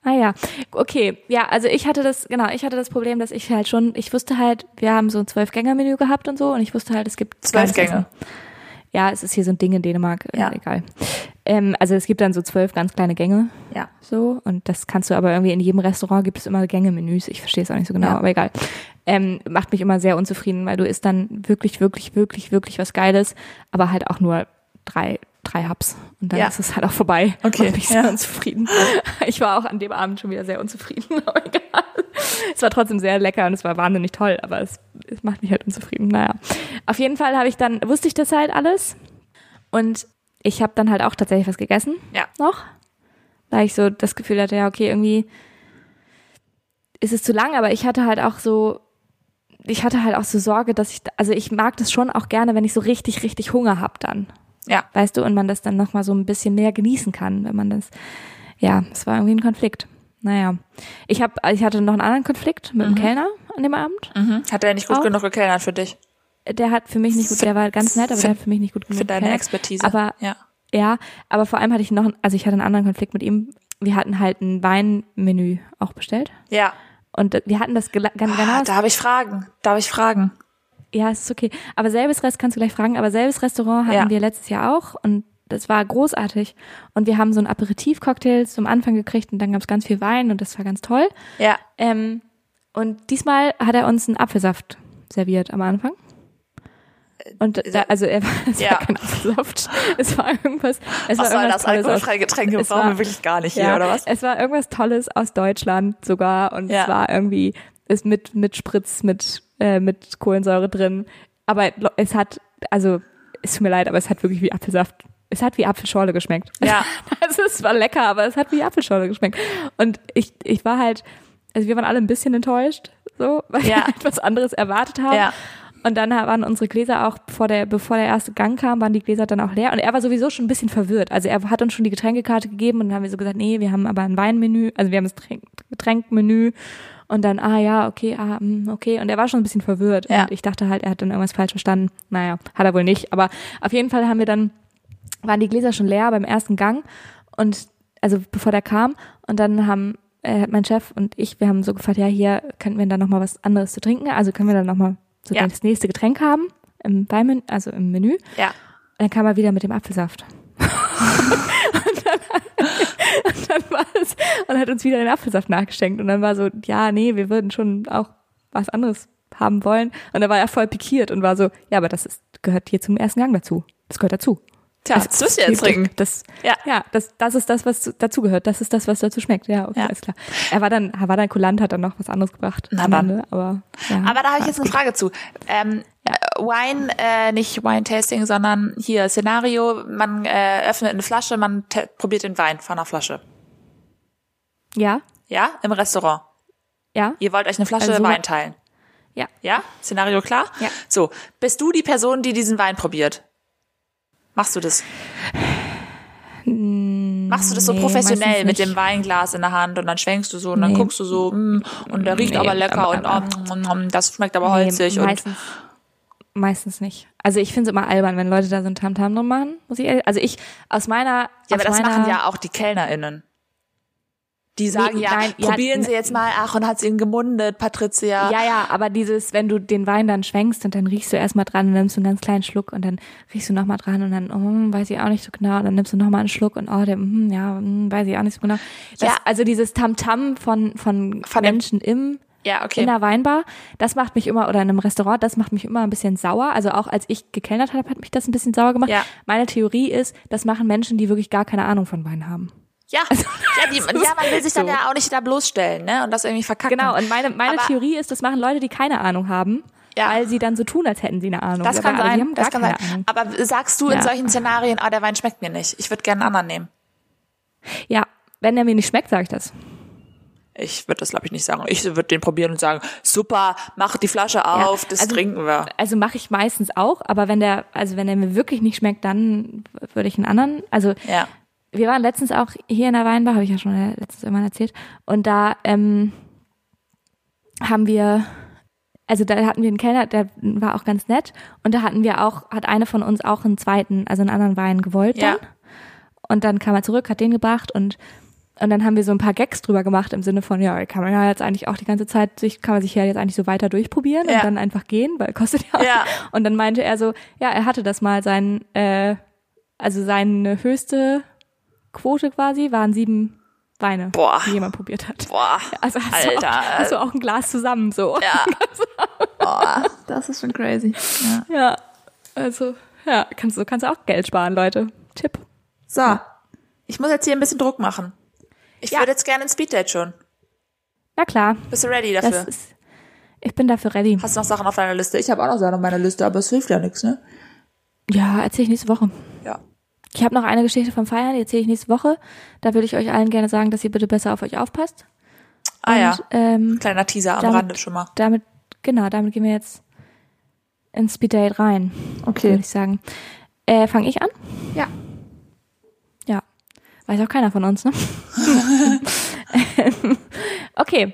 Ah ja, okay. Ja, also ich hatte das, genau, ich hatte das Problem, dass ich halt schon, ich wusste halt, wir haben so ein Zwölf-Gänger-Menü gehabt und so und ich wusste halt, es gibt Zwölf Gänge. Essen. Ja, es ist hier so ein Ding in Dänemark, äh, Ja. egal. Ähm, also es gibt dann so zwölf ganz kleine Gänge, Ja. so und das kannst du aber irgendwie in jedem Restaurant gibt es immer Gänge-Menüs. Ich verstehe es auch nicht so genau, Ja. aber egal. Ähm, macht mich immer sehr unzufrieden, weil du isst dann wirklich, wirklich, wirklich, wirklich was Geiles, aber halt auch nur drei, drei Hubs und dann Ja. ist es halt auch vorbei. Okay, Macht mich ja. sehr unzufrieden. Ich war auch an dem Abend schon wieder sehr unzufrieden, aber egal. Es war trotzdem sehr lecker und es war wahnsinnig toll, aber es macht mich halt unzufrieden. Naja. Auf jeden Fall habe ich dann, wusste ich das halt alles und ich habe dann halt auch tatsächlich was gegessen Ja. noch, weil ich so das Gefühl hatte, ja, okay, irgendwie ist es zu lang, aber ich hatte halt auch so, ich hatte halt auch so Sorge, dass ich, also ich mag das schon auch gerne, wenn ich so richtig, richtig Hunger hab dann. Ja. Weißt du, und man das dann nochmal so ein bisschen mehr genießen kann, wenn man das, ja, es war irgendwie ein Konflikt. Naja, ich habe, ich hatte noch einen anderen Konflikt mit dem Kellner an dem Abend. Mhm. Hat er nicht gut Auch? genug gekellnert für dich? Der hat für mich nicht gut, der war ganz nett, aber Für- der hat für mich nicht gut genug Für deine gekellnert. Expertise? Aber ja. ja, aber vor allem hatte ich noch, also ich hatte einen anderen Konflikt mit ihm. Wir hatten halt ein Weinmenü auch bestellt. Ja. Und wir hatten das ganz genau. Ah, da habe ich Fragen. Da habe ich Fragen. Ja, es ist okay. Aber selbes Rest kannst du gleich fragen, aber selbes Restaurant hatten Ja. wir letztes Jahr auch und das war großartig. Und wir haben so einen Aperitif-Cocktail zum Anfang gekriegt und dann gab es ganz viel Wein und das war ganz toll. Ja. Ähm, Und diesmal hat er uns einen Apfelsaft serviert am Anfang. Und da, also er war, es Ja. war kein Apfelsaft, es war irgendwas. Es Was war soll irgendwas das? Alkoholfreie Getränke Es brauchen war- wir wirklich gar nicht hier, ja, oder was? Es war irgendwas Tolles aus Deutschland sogar und Ja. es war irgendwie ist mit mit Spritz mit äh, mit Kohlensäure drin, aber es hat also es tut mir leid, aber es hat wirklich wie Apfelsaft. Es hat wie Apfelschorle geschmeckt. Ja. Also es war lecker, aber es hat wie Apfelschorle geschmeckt. Und ich ich war halt also wir waren alle ein bisschen enttäuscht, so, weil Ja. wir halt was anderes erwartet haben. Ja. Und dann waren unsere Gläser auch, bevor der, bevor der erste Gang kam, waren die Gläser dann auch leer. Und er war sowieso schon ein bisschen verwirrt. Also er hat uns schon die Getränkekarte gegeben und dann haben wir so gesagt, nee, wir haben aber ein Weinmenü, also wir haben das Tränk- Getränkmenü. Und dann, ah ja, okay, ah, hm, okay. Und er war schon ein bisschen verwirrt. Ja. Und ich dachte halt, er hat dann irgendwas falsch verstanden. Naja, hat er wohl nicht. Aber auf jeden Fall haben wir dann, waren die Gläser schon leer beim ersten Gang. Und also bevor der kam. Und dann haben äh, mein Chef und ich, wir haben so gefragt, ja, hier könnten wir dann nochmal was anderes zu trinken. Also können wir dann nochmal so Ja. das nächste Getränk haben im Weinmenü, also im Menü. Ja. Und dann kam er wieder mit dem Apfelsaft. und, dann, und dann war es, und hat uns wieder den Apfelsaft nachgeschenkt. Und dann war so, ja, nee, wir würden schon auch was anderes haben wollen. Und da war er voll pikiert und war so, ja, aber das ist, gehört hier zum ersten Gang dazu. Das gehört dazu. Tja, Das- das müsst ihr jetzt trinken. Das, Ja. ja, das, das ist das, was zu- dazugehört. Das ist das, was dazu schmeckt. Ja, okay, Ja. alles klar. Er war dann, er war dann kulant, hat dann noch was anderes gebracht. Na dann. Ende, aber, ja, Aber da habe ich jetzt eine Frage zu. Ähm, äh, Wine, äh, nicht Wine-Tasting, sondern hier Szenario, man äh, öffnet eine Flasche, man probiert den Wein von einer Flasche. Ja, Ja, im Restaurant. ja, Ihr wollt euch eine Flasche Also- Wein teilen. ja. Ja? Szenario klar? Ja. So, bist du die Person, die diesen Wein probiert? Machst du das? Machst du das so nee, professionell meistens mit dem Weinglas in der Hand und dann schwenkst du so und dann Nee. guckst du so, mm, und der riecht Nee, aber lecker aber- und aber- oh, mm, mm, das schmeckt aber holzig Nee, und meistens, meistens nicht. Also ich finde es immer albern, wenn Leute da so ein Tamtam drum machen, muss ich ehrlich, also ich aus meiner Ja, aus aber das meiner, machen ja auch die KellnerInnen. Die sagen Nee, ja, nein, ja, probieren ne- Sie jetzt mal, ach, und hat's Ihnen gemundet, Patricia. Ja, ja, aber dieses, wenn du den Wein dann schwenkst und dann riechst du erstmal dran und nimmst du einen ganz kleinen Schluck und dann riechst du nochmal dran und dann, oh, weiß ich auch nicht so genau, und dann nimmst du nochmal einen Schluck und oh, der, hm, ja, hm, weiß ich auch nicht so genau. Das, Ja. Also dieses Tamtam von, von, Von Menschen im, Ja, okay. in der Weinbar, das macht mich immer, oder in einem Restaurant, das macht mich immer ein bisschen sauer. Also auch als ich gekellnert habe, hat mich das ein bisschen sauer gemacht. Ja. Meine Theorie ist, das machen Menschen, die wirklich gar keine Ahnung von Wein haben. Ja, ja, die, ja, man will sich dann so. ja auch nicht da bloßstellen, ne? Und das irgendwie verkacken. Genau, und meine, meine Aber- Theorie ist, das machen Leute, die keine Ahnung haben, Ja. weil sie dann so tun, als hätten sie eine Ahnung. Das kann aber sein, das kann sein. Ahnung. Aber sagst du in Ja. solchen Szenarien, ah, der Wein schmeckt mir nicht. Ich würde gerne einen anderen nehmen. Ja, wenn der mir nicht schmeckt, sage ich das. Ich würde das, glaube ich, nicht sagen. Ich würde den probieren und sagen, super, mach die Flasche auf, das also- trinken wir. Also mache ich meistens auch, aber wenn der, also wenn der mir wirklich nicht schmeckt, dann würde ich einen anderen. Also Ja. Wir waren letztens auch hier in der Weinbar, habe ich ja schon äh, letztens irgendwann erzählt, und da ähm, haben wir, also da hatten wir einen Kellner, der war auch ganz nett, und da hatten wir auch, hat eine von uns auch einen zweiten, also einen anderen Wein gewollt Ja. dann. Und dann kam er zurück, hat den gebracht und und dann haben wir so ein paar Gags drüber gemacht im Sinne von, ja, kann man ja jetzt eigentlich auch die ganze Zeit sich, kann man sich ja jetzt eigentlich so weiter durchprobieren Ja. und dann einfach gehen, weil kostet ja. Ja. Und dann meinte er so, ja, er hatte das mal sein, äh, also seine höchste Quote quasi waren sieben Weine, Boah. die jemand probiert hat. Boah, Also hast, Du Alter. auch, hast du auch ein Glas zusammen so. ja. Boah, das ist schon crazy. Ja. Ja. Also, ja, kannst du kannst du auch Geld sparen, Leute. Tipp. So, ich muss jetzt hier ein bisschen Druck machen. Ich Ja. würde jetzt gerne ins Speeddate schon. Na klar, Bist du ready dafür? das ist ich bin dafür ready. Hast du noch Sachen auf deiner Liste? Ich habe auch noch Sachen auf meiner Liste, aber es hilft ja nichts, ne? Ja, erzähle ich nächste Woche. Ja. Ich habe noch eine Geschichte vom Feiern, die erzähle ich nächste Woche. Da würde ich euch allen gerne sagen, dass ihr bitte besser auf euch aufpasst. Ah ja, Und, ähm, kleiner Teaser am damit- Rande schon mal. damit, genau, damit gehen wir jetzt ins Speeddate rein, würde ich sagen. Äh, Fange ich an? Ja. Ja. Weiß auch keiner von uns, ne? okay.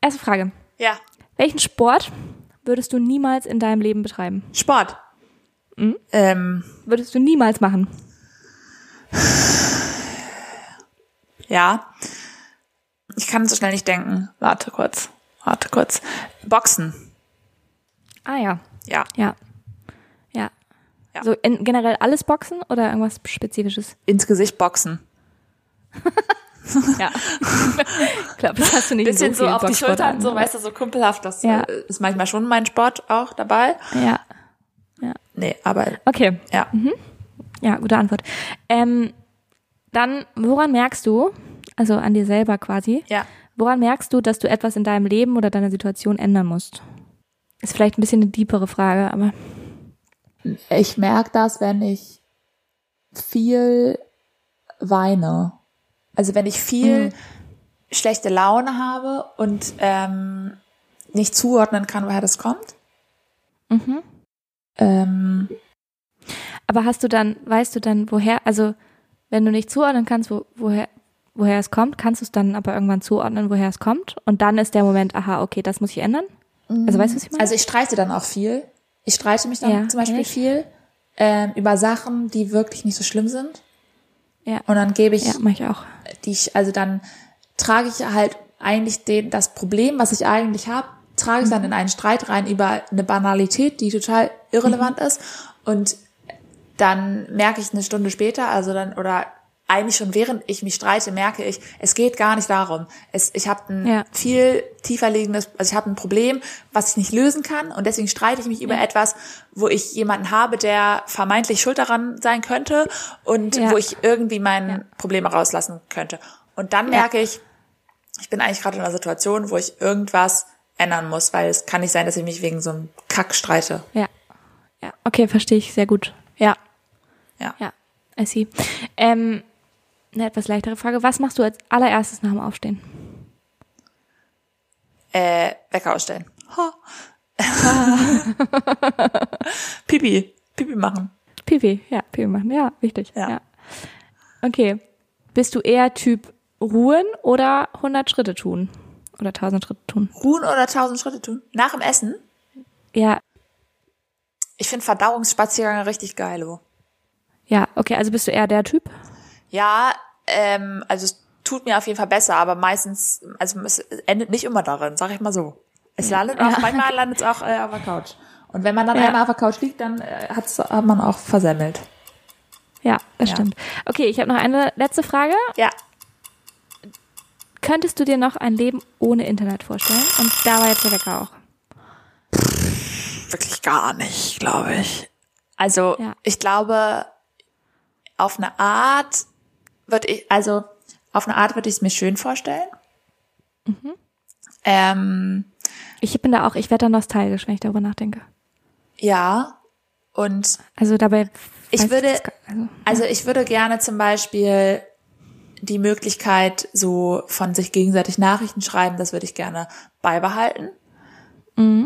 Erste Frage. Ja. Welchen Sport würdest du niemals in deinem Leben betreiben? Sport. Ähm, Würdest du niemals machen? ja. Ich kann so schnell nicht denken. Warte kurz. Warte kurz. Boxen. Ah ja. Ja. Ja. Ja. Ja. So in, generell alles Boxen oder irgendwas Spezifisches? Ins Gesicht boxen. Ja. ich glaube, das hast du nicht Bisschen so, so, auf die Schultern, Schultern, so, weißt du, so kumpelhaft. Das Ja. äh, ist manchmal schon mein Sport auch dabei. Ja. Nee, aber Okay. ja. Ja, gute Antwort. Ähm, dann, woran merkst du, also an dir selber quasi, Ja. woran merkst du, dass du etwas in deinem Leben oder deiner Situation ändern musst? Ist vielleicht ein bisschen eine deepere Frage, aber Ich merke das, wenn ich viel weine. Also wenn ich viel schlechte Laune habe und ähm, nicht zuordnen kann, woher das kommt. Mhm. Ähm, Aber hast du dann, weißt du dann, woher, also wenn du nicht zuordnen kannst, wo, woher, woher es kommt, kannst du es dann aber irgendwann zuordnen, woher es kommt? Und dann ist der Moment, aha, okay, das muss ich ändern? Also weißt du, was ich meine? also ich streite dann auch viel. Ich streite mich dann Ja, zum Beispiel echt? viel ähm, über Sachen, die wirklich nicht so schlimm sind. ja, Und dann gebe ich ja, mach ich auch. die ich, also dann trage ich halt eigentlich den, das Problem, was ich eigentlich habe, trage ich dann in einen Streit rein über eine Banalität, die total irrelevant ist. Und dann merke ich eine Stunde später, also dann, oder eigentlich schon während ich mich streite, merke ich, es geht gar nicht darum. Es, ich habe ein Ja. viel tiefer liegendes, also ich habe ein Problem, was ich nicht lösen kann und deswegen streite ich mich über etwas, wo ich jemanden habe, der vermeintlich schuld daran sein könnte und Ja. wo ich irgendwie mein Problem rauslassen könnte. Und dann Ja. merke ich, ich bin eigentlich gerade in einer Situation, wo ich irgendwas ändern muss, weil es kann nicht sein, dass ich mich wegen so einem Kack streite. Ja. Ja, okay, verstehe ich sehr gut. Ja, Ja. ja, I see. Ähm, eine etwas leichtere Frage. Was machst du als allererstes nach dem Aufstehen? Äh, Wecker ausstellen. Ha. Pipi. Pipi machen. Pipi, ja, Pipi machen. Ja, wichtig. Ja. Ja. Okay. Bist du eher Typ ruhen oder 100 Schritte tun? Oder 1000 Schritte tun? Ruhen oder tausend Schritte tun. Nach dem Essen. Ja, Ich finde Verdauungsspaziergänge richtig geil. Oh. ja, okay, also bist du eher der Typ? Ja, ähm, also es tut mir auf jeden Fall besser, aber meistens, also es endet nicht immer darin, sag ich mal so. Es landet auch, manchmal landet es auch äh, auf der Couch. Und wenn man dann Ja. einmal auf der Couch liegt, dann äh, hat's, hat man auch versemmelt. Ja, das Ja. stimmt. Okay, ich habe noch eine letzte Frage. Ja. Könntest du dir noch ein Leben ohne Internet vorstellen? Und da war jetzt der Wecker auch. Wirklich gar nicht, glaube ich. Also Ja. ich glaube, auf eine Art würde ich, also auf eine Art würde ich es mir schön vorstellen. Mhm. Ähm, Ich bin da auch, ich werde da nostalgisch, wenn ich darüber nachdenke. ja. Und Also dabei. Ich würde- also, Also ich würde gerne zum Beispiel die Möglichkeit, so von sich gegenseitig Nachrichten schreiben, das würde ich gerne beibehalten.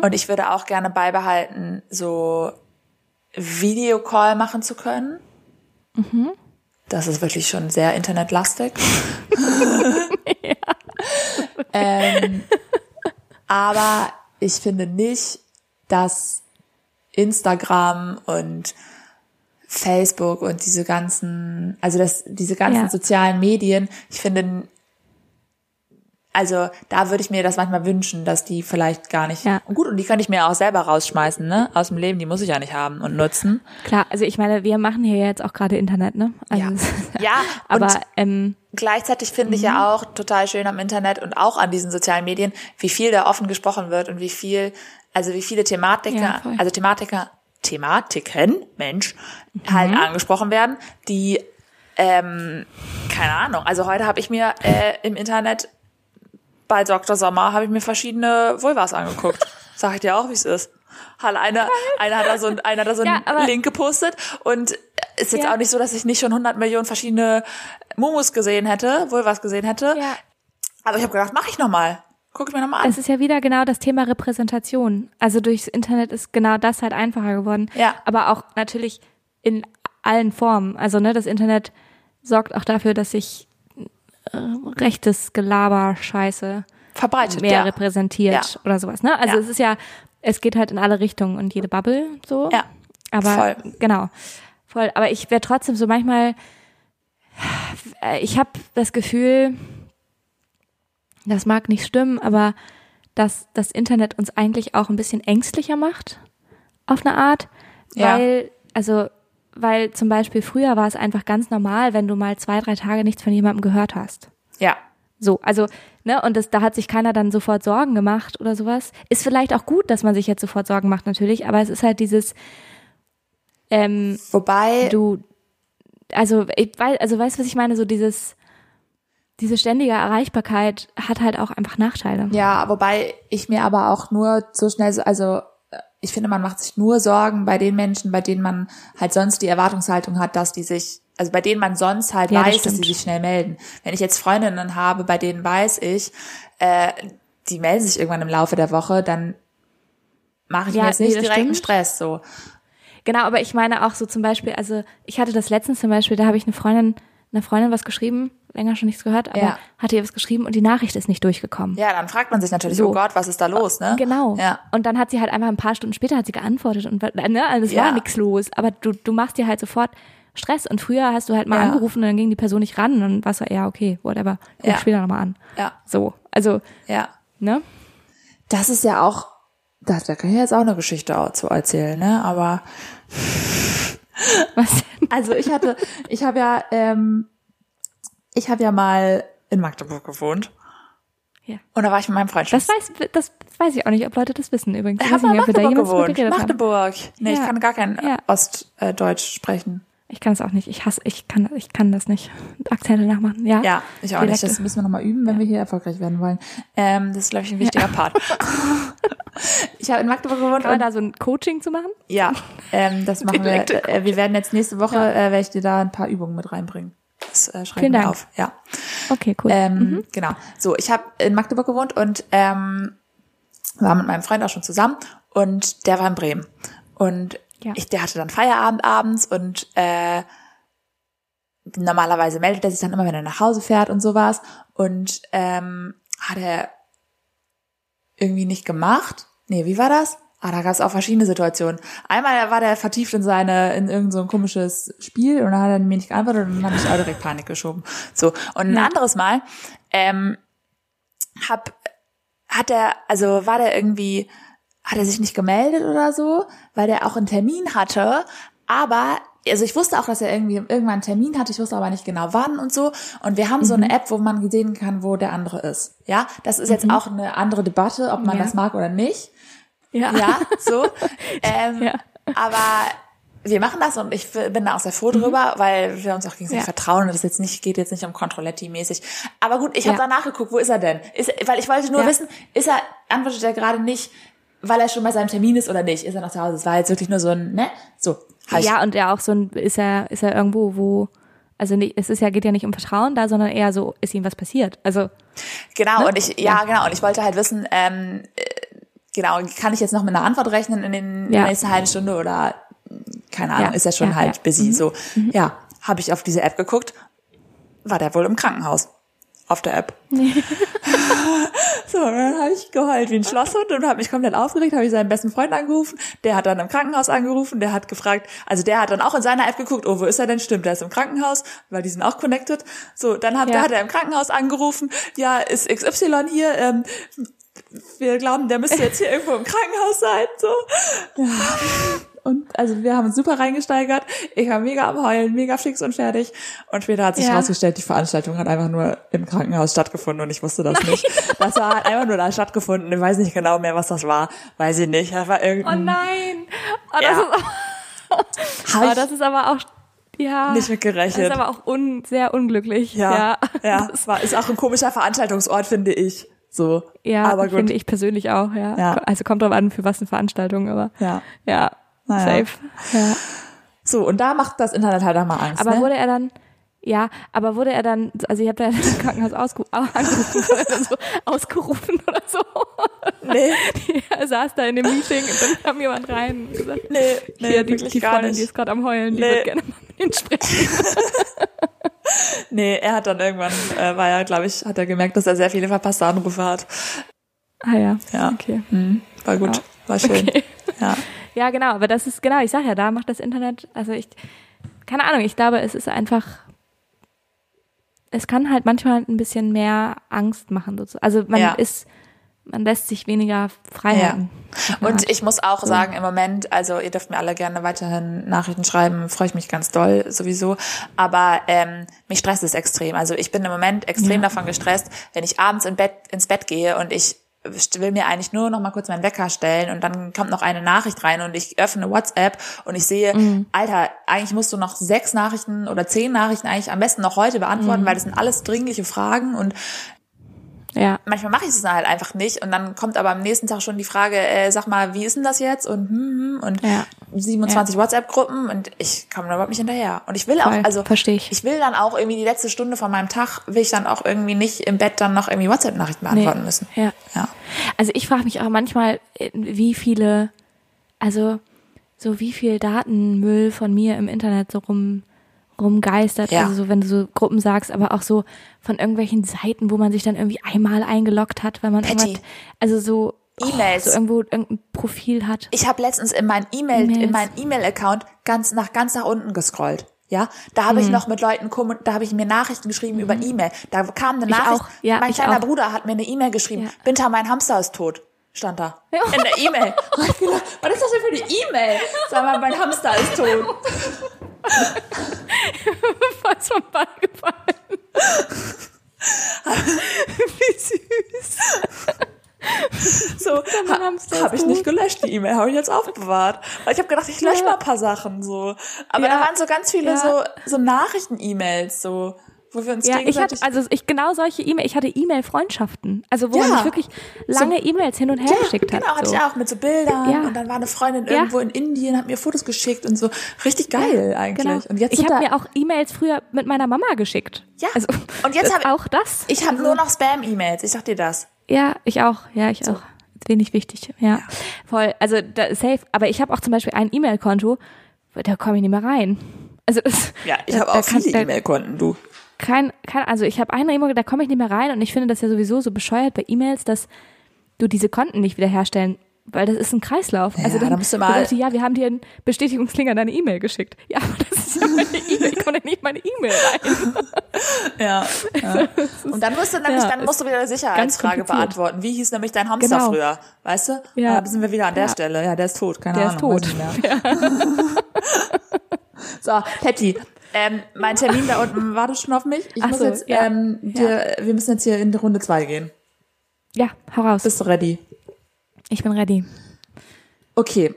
Und ich würde auch gerne beibehalten, so Videocall machen zu können. Das ist wirklich schon sehr internetlastig. ähm, aber ich finde nicht, dass Instagram und Facebook und diese ganzen, also das, diese ganzen Ja. sozialen Medien, ich finde, also da würde ich mir das manchmal wünschen, dass die vielleicht gar nicht, Ja. gut, und die könnte ich mir auch selber rausschmeißen, ne, aus dem Leben, die muss ich ja nicht haben und nutzen. klar, also ich meine, wir machen hier jetzt auch gerade Internet, ne? Also Ja. Ja, aber ähm, gleichzeitig finde ich ja auch total schön am Internet und auch an diesen sozialen Medien, wie viel da offen gesprochen wird und wie viel, also wie viele Thematiker, Ja, also Thematiker, Thematiken, Mensch, halt angesprochen werden, die, ähm, keine Ahnung, also heute habe ich mir äh, im Internet bei Dr. Sommer habe ich mir verschiedene Vulvas angeguckt. Sag ich dir auch, wie es ist. Halt, einer, einer hat da so, ein- einer hat da so einen Ja, Link gepostet und ist jetzt Ja. auch nicht so, dass ich nicht schon 100 Millionen verschiedene Mumus gesehen hätte, Vulvas gesehen hätte. ja, Aber ich habe gedacht, mach ich nochmal. Guck ich mir nochmal an. es ist ja wieder genau das Thema Repräsentation. Also durchs Internet ist genau das halt einfacher geworden. Ja. Aber auch natürlich in allen Formen. Also ne, das Internet sorgt auch dafür, dass sich äh, rechtes Gelaber, Scheiße Verbreitet, mehr ja. repräsentiert Ja. oder sowas. Ne? Also Ja. es ist ja, es geht halt in alle Richtungen und jede Bubble so. Ja, Aber voll. genau, voll. Aber ich wäre trotzdem so manchmal, ich habe das Gefühl, das mag nicht stimmen, aber dass das Internet uns eigentlich auch ein bisschen ängstlicher macht, auf eine Art, Ja. weil, also, weil zum Beispiel früher war es einfach ganz normal, wenn du mal zwei, drei Tage nichts von jemandem gehört hast. Ja. So, also, ne, und das, da hat sich keiner dann sofort Sorgen gemacht oder sowas. Ist vielleicht auch gut, dass man sich jetzt sofort Sorgen macht, natürlich, aber es ist halt dieses, ähm, Wobei, du, also, ich weiß, also weißt du, was ich meine? So dieses, diese ständige Erreichbarkeit hat halt auch einfach Nachteile. ja, wobei ich mir aber auch nur so schnell, so- also äh, ich finde, man macht sich nur Sorgen bei den Menschen, bei denen man halt sonst die Erwartungshaltung hat, dass die sich, also bei denen man sonst halt Ja, das weiß, dass die stimmt. sich schnell melden. Wenn ich jetzt Freundinnen habe, bei denen weiß ich, äh, die melden sich irgendwann im Laufe der Woche, dann mache ich Ja, mir jetzt nicht das direkt einen stimmt. Stress, so. Genau, aber ich meine auch so zum Beispiel, also ich hatte das letztens zum Beispiel, da habe ich eine Freundin, einer Freundin was geschrieben, länger schon nichts gehört, aber Ja. hatte ihr was geschrieben und die Nachricht ist nicht durchgekommen. Ja, dann fragt man sich natürlich, So. oh Gott, was ist da los, ne? Genau. Ja. Und dann hat sie halt einfach ein paar Stunden später hat sie geantwortet und ne, also es Ja. war nichts los, aber du, du machst dir halt sofort Stress und früher hast du halt mal Ja. angerufen und dann ging die Person nicht ran und dann warst du, ja, okay, whatever, ruf Ja. später nochmal an. Ja, So, also, ja. ne? Das ist ja auch, da, da kann ich jetzt auch eine Geschichte zu erzählen, ne? Aber Was denn? also ich hatte, ich habe ja, ähm, ich habe ja mal in Magdeburg gewohnt Ja. und da war ich mit meinem Freund. schon- Das weiß, das weiß ich auch nicht, ob Leute das wissen übrigens. ich weiß habe in nicht, wir Magdeburg gewohnt. Magdeburg. Nee, ich Ja. kann gar kein Ja. Ostdeutsch sprechen. Ich kann es auch nicht. Ich hasse, ich kann, ich kann das nicht. Akzente nachmachen. Ja. Ja, ich auch nicht. Dialekte. Das müssen wir nochmal üben, wenn wir hier erfolgreich werden wollen. Ähm, das ist, glaube ich, ein wichtiger Part. ich habe in Magdeburg gewohnt Kann man da so ein Coaching zu machen? Ja, ähm, das machen wir. Direkte Äh, wir werden jetzt nächste Woche, äh, werde ich dir da ein paar Übungen mit reinbringen. Das äh, schreiben wir auf. Ja, Okay, cool. ähm, genau. So, ich habe in Magdeburg gewohnt und ähm, war mit meinem Freund auch schon zusammen und der war in Bremen. Und Ja. ich, der hatte dann Feierabend abends und äh, normalerweise meldet er sich dann immer, wenn er nach Hause fährt und sowas. Und ähm, hat er irgendwie nicht gemacht. Nee, wie war das? Ah, da gab es auch verschiedene Situationen. Einmal war der vertieft in seine, in irgend so komisches Spiel und dann hat er mir nicht geantwortet und dann habe ich auch direkt Panik geschoben. So. Und ein anderes Mal, ähm, hab, hat er, also war der irgendwie, hat er sich nicht gemeldet oder so, weil der auch einen Termin hatte, aber also ich wusste auch, dass er irgendwie irgendwann einen Termin hatte, ich wusste aber nicht genau wann und so. Und wir haben so Mhm. eine App, wo man sehen kann, wo der andere ist. Ja, das ist jetzt auch eine andere Debatte, ob man Mhm. Ja. das mag oder nicht. Ja. Ja, so. ähm, Ja. Aber wir machen das und ich bin da auch sehr froh drüber, weil wir uns auch gegenseitig Mhm. Ja. vertrauen und das jetzt nicht geht jetzt nicht um Controletti-mäßig. Aber gut, ich Ja. habe da nachgeguckt, wo ist er denn? Ist, weil ich wollte nur Ja. wissen, ist er antwortet er gerade nicht, weil er schon bei seinem Termin ist oder nicht? Ist er noch zu Hause? Es war jetzt wirklich nur so ein, ne? So. ich- Ja, und er auch so ein, ist er, ist er irgendwo, wo, also nicht, es ist ja, geht ja nicht um Vertrauen da, sondern eher so, ist ihm was passiert. Also, Genau, Ne? und ich, ja, genau, und ich wollte halt wissen, ähm, äh, genau, kann ich jetzt noch mit einer Antwort rechnen in den Ja. nächsten halben Stunde oder keine Ahnung, Ja, ist er schon ja, halt ja. busy. Mhm. So, ja, habe ich auf diese App geguckt, war der wohl im Krankenhaus. Auf der App. so, dann habe ich geheult wie ein Schlosshund und habe mich komplett aufgeregt, habe ich seinen besten Freund angerufen, der hat dann im Krankenhaus angerufen, der hat gefragt, also der hat dann auch in seiner App geguckt, oh, wo ist er denn? Stimmt, der ist im Krankenhaus, weil die sind auch connected. So, dann hat, Ja. der hat er im Krankenhaus angerufen, ja, ist XY hier, ähm, wir glauben, der müsste jetzt hier irgendwo im Krankenhaus sein, so. Ja. Und also wir haben uns super reingesteigert. Ich war mega am Heulen, mega fix und fertig. Und später hat sich Ja. herausgestellt, die Veranstaltung hat einfach nur im Krankenhaus stattgefunden und ich wusste das nicht. Das war halt einfach nur da stattgefunden. Ich weiß nicht genau mehr, was das war. Weiß ich nicht. Das war oh irgendein. nein! Oh, das, Ja. ist, Hab oh, das ist aber auch, ja. nicht mit Das ist aber auch un, sehr unglücklich. ja, Ja. ja. Es war, ist auch ein komischer Veranstaltungsort, finde ich. So. Ja, finde ich persönlich auch, ja. Ja. Also kommt drauf an, für was eine Veranstaltung, aber Ja. ja, Naja. safe. Ja. So, und da macht das Internet halt auch mal Angst. Aber ne? wurde er dann, ja, aber wurde er dann, also ich habe da im Krankenhaus ausgerufen, angerufen, er so ausgerufen oder so. nee, er saß da in dem Meeting und dann kam jemand rein und gesagt, nee, nee, hier, die, die Freundin, die ist gerade am Heulen, die Nee. wird gerne mal mit Ihnen sprechen. Nee, er hat dann irgendwann, äh, war ja, glaube ich, hat er gemerkt, dass er sehr viele verpasste Anrufe hat. Ah ja, Ja. okay. Hm, war gut, Ja. war schön. Okay. Ja. Ja, genau, aber das ist, genau, ich sag ja, da macht das Internet, also ich, keine Ahnung, ich glaube, es ist einfach, es kann halt manchmal ein bisschen mehr Angst machen. sozusagen. Also man Ja. ist, man lässt sich weniger Freiheiten. Ja. Und ich muss auch sagen, im Moment, also ihr dürft mir alle gerne weiterhin Nachrichten schreiben, freue ich mich ganz doll sowieso. Aber ähm, mich stresst es extrem. Also ich bin im Moment extrem ja. davon gestresst, wenn ich abends in Bett, ins Bett gehe und ich will mir eigentlich nur noch mal kurz meinen Wecker stellen und dann kommt noch eine Nachricht rein und ich öffne WhatsApp und ich sehe, mhm. Alter, eigentlich musst du noch sechs Nachrichten oder zehn Nachrichten eigentlich am besten noch heute beantworten, mhm. weil das sind alles dringliche Fragen und ja. Manchmal mache ich es halt einfach nicht und dann kommt aber am nächsten Tag schon die Frage, äh, sag mal, wie ist denn das jetzt und hm, hm, und ja. 27 ja. WhatsApp-Gruppen und ich komme da überhaupt nicht hinterher. Und ich will auch, also verstehe ich. ich will dann auch irgendwie die letzte Stunde von meinem Tag, will ich dann auch irgendwie nicht im Bett dann noch irgendwie WhatsApp-Nachrichten beantworten nee. müssen. Ja. ja. Also ich frage mich auch manchmal, äh, wie viele, also so wie viel Datenmüll von mir im Internet so rum rumgeistert. Ja. Also so, wenn du so Gruppen sagst, aber auch so von irgendwelchen Seiten, wo man sich dann irgendwie einmal eingeloggt hat, weil man irgendwas, also so E-Mails, oh, so irgendwo irgendein Profil hat. Ich habe letztens in mein E-Mail in meinen E-Mail-Account ganz nach ganz nach unten gescrollt. Ja, da habe ich mhm. noch mit Leuten da habe ich mir Nachrichten geschrieben mhm. über E-Mail. Da kam eine Nachricht. Ja, mein kleiner auch. Bruder hat mir eine E-Mail geschrieben. Ja. Binta, mein Hamster ist tot. Stand da. Ja. In der E-Mail. was ist das denn für eine E-Mail? Sag mal, mein Hamster ist tot. Fast vom Ball gefallen. Wie süß. So, ha, habe ich nicht gelöscht, die E-Mail habe ich jetzt aufbewahrt. Weil ich habe gedacht, ich lösche mal ein paar Sachen so. Aber ja. da waren so ganz viele ja. so, so Nachrichten-E-Mails so wo wir uns ja, ich hatte, also ich genau solche E-Mail, ich hatte E-Mail-Freundschaften, also wo ja. man sich wirklich lange so, E-Mails hin und her ja, geschickt hat. Genau, hatte ich auch mit so Bildern ja. und dann war eine Freundin irgendwo in Indien, hat mir Fotos geschickt und so. Richtig geil eigentlich. Genau. Und jetzt ich habe mir auch E-Mails früher mit meiner Mama geschickt. Ja. Also, und jetzt habe auch das. Ich habe also, nur noch Spam-E-Mails, ich sag dir das. Ja, ich auch, ja, ich so. auch. Wenig wichtig, ja. Voll, also da, safe, aber ich habe auch zum Beispiel ein E-Mail-Konto, da komme ich nicht mehr rein. Also das, ja, ich habe auch viele E-Mail-Konten, du kein, kein also ich habe eine E-Mail, da komme ich nicht mehr rein und ich finde das ja sowieso so bescheuert bei E-Mails, dass du diese Konten nicht wiederherstellen, weil das ist ein Kreislauf. Ja, also dann, dann musst du mal. Sagst ja, wir haben dir einen Bestätigungslink an deine E-Mail geschickt. Ja, aber das ist ja meine E-Mail. Ich komme ja nicht meine E-Mail rein. ja. ja. Und dann musst du nämlich, ja, dann musst du wieder eine Sicherheitsfrage beantworten. Wie hieß nämlich dein Hamster genau. früher? Weißt du? Ja. Da sind wir wieder an der. Stelle. Ja, der ist tot. Keine der Ahnung. Der ist tot. So, Patty, ähm, mein Termin da unten wartet schon auf mich. Ich Ach muss so, jetzt, ja. ähm, wir, wir müssen jetzt hier in die Runde zwei gehen. Ja, hau raus. Bist du ready? Ich bin ready. Okay.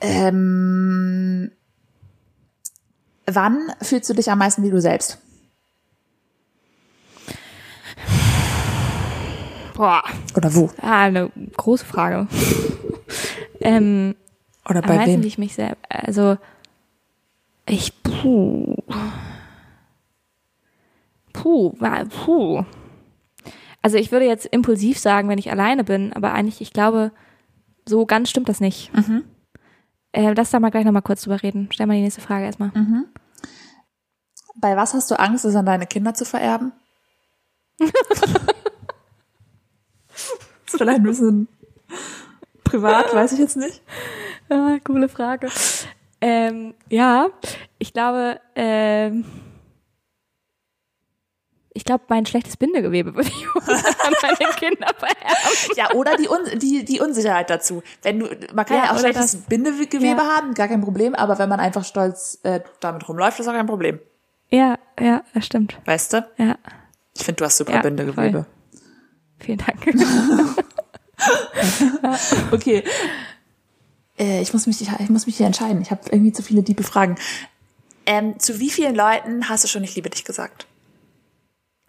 Ähm, wann fühlst du dich am meisten wie du selbst? Boah. Oder wo? Ah, eine große Frage. ähm, Oder bei am wem? Wie ich mich selbst, also ich, puh. Puh, puh. Also ich würde jetzt impulsiv sagen, wenn ich alleine bin, aber eigentlich, ich glaube, so ganz stimmt das nicht. Mhm. Äh, lass da mal gleich nochmal kurz drüber reden. Stell mal die nächste Frage erstmal. Mhm. Bei was hast du Angst, es an deine Kinder zu vererben? ist vielleicht ein bisschen privat, weiß ich jetzt nicht. Ja, coole Frage. Ähm, ja, ich glaube, ähm, ich glaube, mein schlechtes Bindegewebe würde ich an meine Kinder vererben. Ja, oder die, Un die, die Unsicherheit dazu. Wenn du, man kann ja, ja auch schlechtes das, Bindegewebe ja. haben, gar kein Problem, aber wenn man einfach stolz äh, damit rumläuft, ist auch kein Problem. Ja, ja, das stimmt. Weißt du? Ja. Ich finde, du hast super ja, Bindegewebe. Voll. Vielen Dank. okay. Äh, ich muss mich, ich muss mich hier entscheiden. Ich habe irgendwie zu viele diebe Fragen. Ähm, zu wie vielen Leuten hast du schon ich liebe dich gesagt?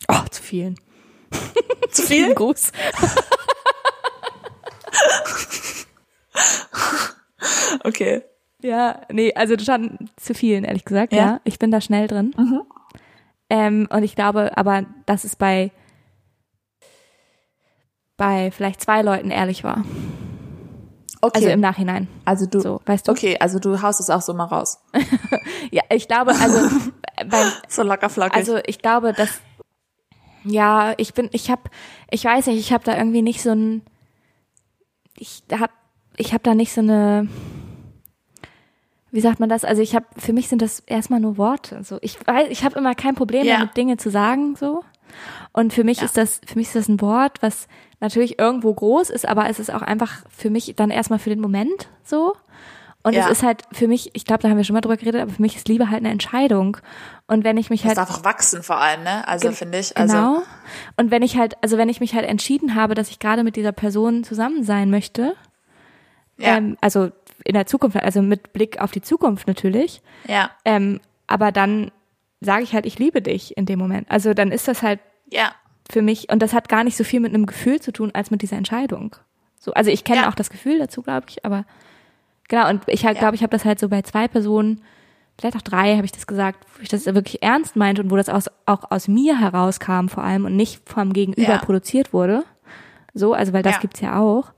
Oh, zu vielen. zu vielen? Gruß. okay. Ja, nee, also schon zu vielen, ehrlich gesagt, ja. ja. Ich bin da schnell drin. Mhm. Ähm, und ich glaube, aber dass es bei, bei vielleicht zwei Leuten ehrlich war. Okay. Also im Nachhinein. Also du, so, weißt du? Okay, also du haust es auch so mal raus. ja, ich glaube, also beim, so locker flockig. Also ich glaube, dass ja, ich bin, ich habe, ich weiß nicht, ich habe da irgendwie nicht so ein, ich hab, ich habe da nicht so eine, wie sagt man das? Also ich habe, für mich sind das erstmal nur Worte. So, ich weiß, ich habe immer kein Problem ja. damit, Dinge zu sagen, so. Und für mich ja. ist das, für mich ist das ein Wort, was natürlich irgendwo groß ist, aber es ist auch einfach für mich dann erstmal für den Moment so. Und Ja. es ist halt für mich, ich glaube, da haben wir schon mal drüber geredet, aber für mich ist Liebe halt eine Entscheidung. Und wenn ich mich Das halt darf auch wachsen vor allem, ne? Also finde ich. Also, genau. Und wenn ich halt, also wenn ich mich halt entschieden habe, dass ich gerade mit dieser Person zusammen sein möchte, Ja. ähm, also in der Zukunft, also mit Blick auf die Zukunft natürlich, ja. ähm, aber dann sage ich halt, ich liebe dich in dem Moment. Also dann ist das halt Ja. Für mich, und das hat gar nicht so viel mit einem Gefühl zu tun, als mit dieser Entscheidung. So, also ich kenne Ja. auch das Gefühl dazu, glaube ich, aber genau, und ich halt, Ja. glaube, ich habe das halt so bei zwei Personen, vielleicht auch drei, habe ich das gesagt, wo ich das wirklich ernst meinte und wo das aus, auch aus mir herauskam vor allem und nicht vom Gegenüber Ja. produziert wurde. So, also weil das gibt's ja auch.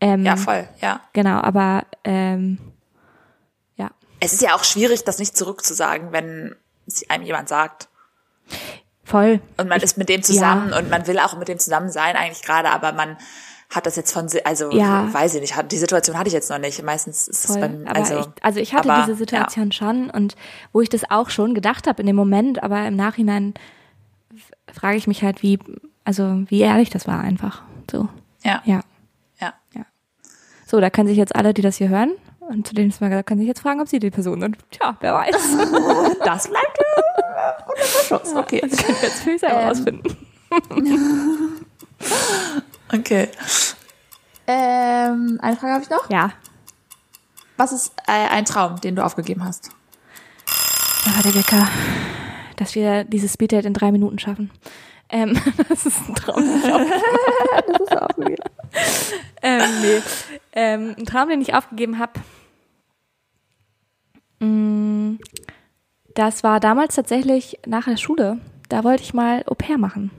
Ähm, Ja, voll, ja. Genau, aber ähm, ja. Es ist ja auch schwierig, das nicht zurückzusagen, wenn es einem jemand sagt. Voll. Und man ist mit dem zusammen und man will auch mit dem zusammen sein eigentlich gerade, aber man hat das jetzt von, also Ja. weiß ich nicht, die Situation hatte ich jetzt noch nicht. Meistens ist Voll. beim, aber also, ich, also ich hatte aber, diese Situation schon und wo ich das auch schon gedacht habe in dem Moment, aber im Nachhinein frage ich mich halt, wie, also wie ehrlich das war einfach. So, Ja, ja. ja. So, da können sich jetzt alle, die das hier hören, und zu denen ist mal gesagt, können sich jetzt fragen, ob sie die Person sind. Tja, wer weiß. Das bleibt äh, unter Verschluss. Okay. Das können wir jetzt mich selber Ähm. rausfinden. Okay. Ähm, eine Frage habe ich noch. Ja. Was ist äh, ein Traum, den du aufgegeben hast? Da war der Wecker, dass wir dieses Speeddate in drei Minuten schaffen. Ähm, das ist ein Traum. Den ich aufgegeben das ist aufgegeben. ähm, nee. ähm, ein Traum, den ich aufgegeben habe. Das war damals tatsächlich nach der Schule. Da wollte ich mal Au pair machen.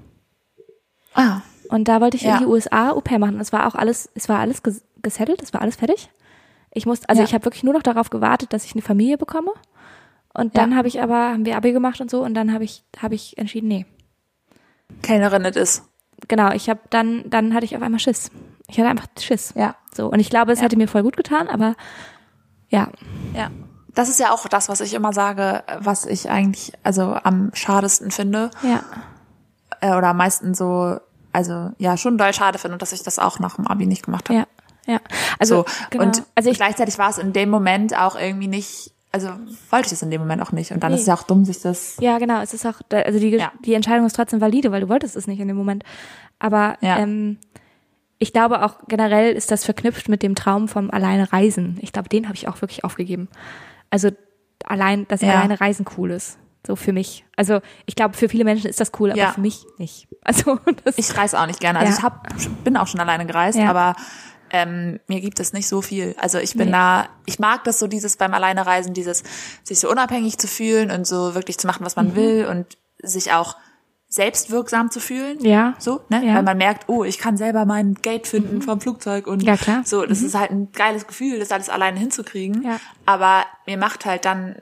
Ah, Und da wollte ich Ja. in die USA Au pair machen. Es war auch alles, es war alles ges- gesettelt, es war alles fertig. Ich musste, also Ja. ich habe wirklich nur noch darauf gewartet, dass ich eine Familie bekomme. Und dann Ja. habe ich aber, haben wir Abi gemacht und so und dann habe ich, habe ich entschieden, nee. Kellnerin das ist. Genau, ich habe dann, dann hatte ich auf einmal Schiss. Ich hatte einfach Schiss. Ja. So. Und ich glaube, es hätte mir voll gut getan, aber ja. Ja. Das ist ja auch das, was ich immer sage, was ich eigentlich also am schadesten finde Ja. äh, oder am meisten so, also ja schon doll schade finde, dass ich das auch nach dem Abi nicht gemacht habe. Ja. Ja. Also, so genau. und also ich, gleichzeitig war es in dem Moment auch irgendwie nicht, also wollte ich es in dem Moment auch nicht und dann Nee. ist es ja auch dumm, sich das ja, genau, es ist auch, also die, Ja. die Entscheidung ist trotzdem valide, weil du wolltest es nicht in dem Moment. Aber Ja. ähm, ich glaube auch generell ist das verknüpft mit dem Traum vom alleine Reisen. Ich glaube, den habe ich auch wirklich aufgegeben. Also allein, dass Ja. alleine Reisen cool ist. So für mich. Also ich glaube, für viele Menschen ist das cool, aber Ja. für mich nicht. Also das Ich reise auch nicht gerne. Also Ja. ich hab, bin auch schon alleine gereist, Ja. aber ähm, mir gibt es nicht so viel. Also ich bin Nee. da, ich mag das so, dieses beim Alleinereisen, dieses sich so unabhängig zu fühlen und so wirklich zu machen, was Mhm. man will und sich auch selbstwirksam zu fühlen. Ja. So, ne? Ja. Weil man merkt, oh, ich kann selber mein Gate finden vom Flugzeug und Ja, klar. so, das ist halt ein geiles Gefühl, das alles alleine hinzukriegen. Ja. Aber mir macht halt dann,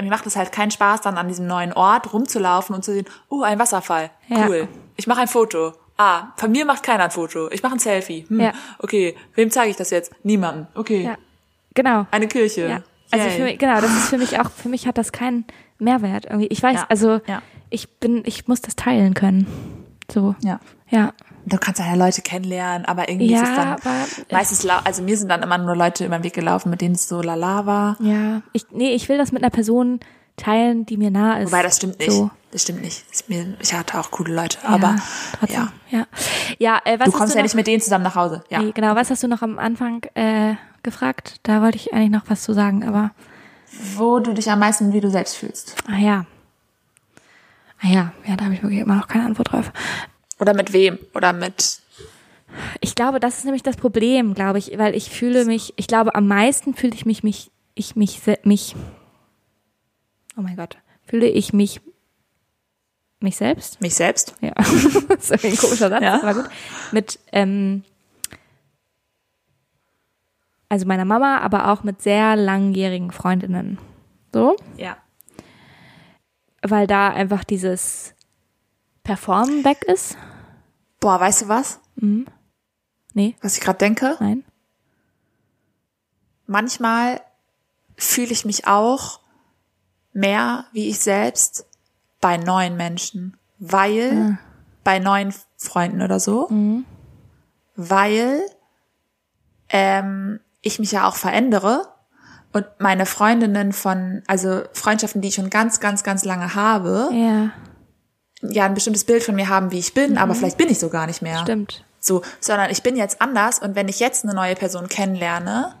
mir macht es halt keinen Spaß, dann an diesem neuen Ort rumzulaufen und zu sehen, oh, ein Wasserfall. Ja. Cool. Ich mache ein Foto. Ah, von mir macht keiner ein Foto. Ich mache ein Selfie. Hm, Ja. Okay, wem zeige ich das jetzt? Niemandem. Okay. Ja. Genau. Eine Kirche. Ja. Also Yay. für mich, genau, das ist für mich auch, für mich hat das keinen Mehrwert irgendwie. Ich weiß, Ja. also Ja. ich bin, ich muss das teilen können. So. Ja. Ja. Du kannst ja Leute kennenlernen, aber irgendwie Ja, ist es dann aber- meistens, also mir sind dann immer nur Leute über den Weg gelaufen, mit denen es so lala war. Ja. Ich, nee, ich will das mit einer Person teilen, die mir nah ist. Wobei das stimmt nicht. So. Das stimmt nicht. Mir, ich hatte auch coole Leute, Ja, aber trotzdem. ja. Ja. Ja, äh, was Du hast kommst du ja noch, nicht mit denen zusammen nach Hause. Ja. Nee, genau, was hast du noch am Anfang äh, gefragt? Da wollte ich eigentlich noch was zu sagen, aber Wo du dich am meisten wie du selbst fühlst. ah ja. Ah ja, ja, da habe ich wirklich immer noch keine Antwort drauf. Oder mit wem? Oder mit. Ich glaube, das ist nämlich das Problem, glaube ich, weil ich fühle mich, ich glaube, am meisten fühle ich mich, mich, ich mich, mich, oh mein Gott, fühle ich mich, mich selbst? Mich selbst? Ja, das ist irgendwie ein komischer Satz, Ja. aber gut. Mit, ähm, also meiner Mama, aber auch mit sehr langjährigen Freundinnen. So, Ja. weil da einfach dieses Performen weg ist. Boah, weißt du was? Nee, Was ich gerade denke? nein. Manchmal fühle ich mich auch mehr wie ich selbst bei neuen Menschen. Weil bei neuen Freunden oder so weil ähm, ich mich ja auch verändere und meine Freundinnen von, also Freundschaften, die ich schon ganz, ganz, ganz lange habe, Ja, ja ein bestimmtes Bild von mir haben, wie ich bin, aber vielleicht bin ich so gar nicht mehr. stimmt. So, sondern ich bin jetzt anders und wenn ich jetzt eine neue Person kennenlerne,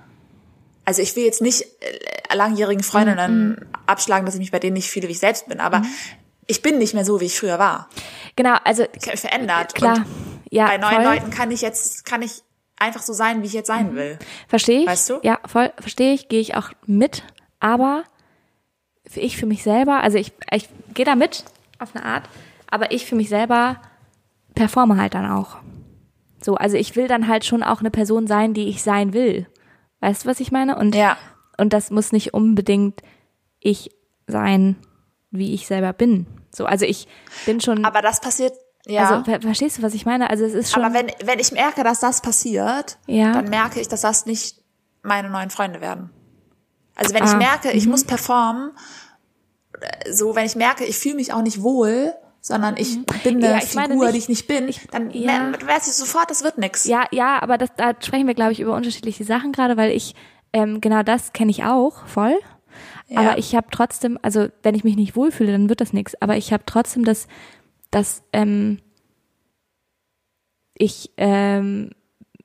also ich will jetzt nicht äh, langjährigen Freundinnen abschlagen, dass ich mich bei denen nicht fühle, wie ich selbst bin, aber ich bin nicht mehr so, wie ich früher war. Genau, also verändert. klar. Und ja, bei neuen voll. Leuten kann ich jetzt, kann ich einfach so sein, wie ich jetzt sein will. Verstehe ich. Weißt du? Ja, voll, verstehe ich, gehe ich auch mit. Aber für ich für mich selber, also ich, ich gehe da mit auf eine Art, aber ich für mich selber performe halt dann auch. So, also ich will dann halt schon auch eine Person sein, die ich sein will. Weißt du, was ich meine? Und, Ja. und das muss nicht unbedingt ich sein, wie ich selber bin. So, also ich bin schon, Aber das passiert, ja. also ver verstehst du, was ich meine? Also es ist schon, aber wenn, wenn ich merke, dass das passiert, Ja. dann merke ich, dass das nicht meine neuen Freunde werden. Also wenn Ah, ich merke, ich muss performen, äh, so wenn ich merke, ich fühle mich auch nicht wohl, sondern ich bin eine Mhm. Ja, ich Figur, nicht- die ich nicht bin, dann ja. weiß ich sofort, das wird nix. Ja, ja, aber das, da sprechen wir, glaube ich, über unterschiedliche Sachen gerade, weil ich, ähm, genau das kenne ich auch voll. Ja. Aber ich habe trotzdem, also wenn ich mich nicht wohlfühle, dann wird das nichts. Aber ich habe trotzdem das, dass ähm, ich ähm,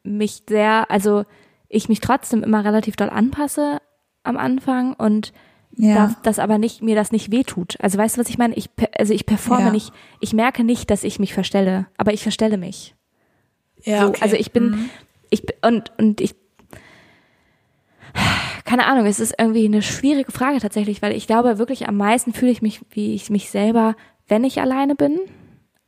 mich sehr, also ich mich trotzdem immer relativ doll anpasse am Anfang und Ja. das, das aber nicht mir das nicht wehtut. Also weißt du, was ich meine? Ich also ich performe Ja. nicht, ich merke nicht, dass ich mich verstelle, aber ich verstelle mich. ja So, okay. Also ich bin, ich bin, und, und ich, keine Ahnung, es ist irgendwie eine schwierige Frage tatsächlich, weil ich glaube wirklich am meisten fühle ich mich, wie ich mich selber, wenn ich alleine bin.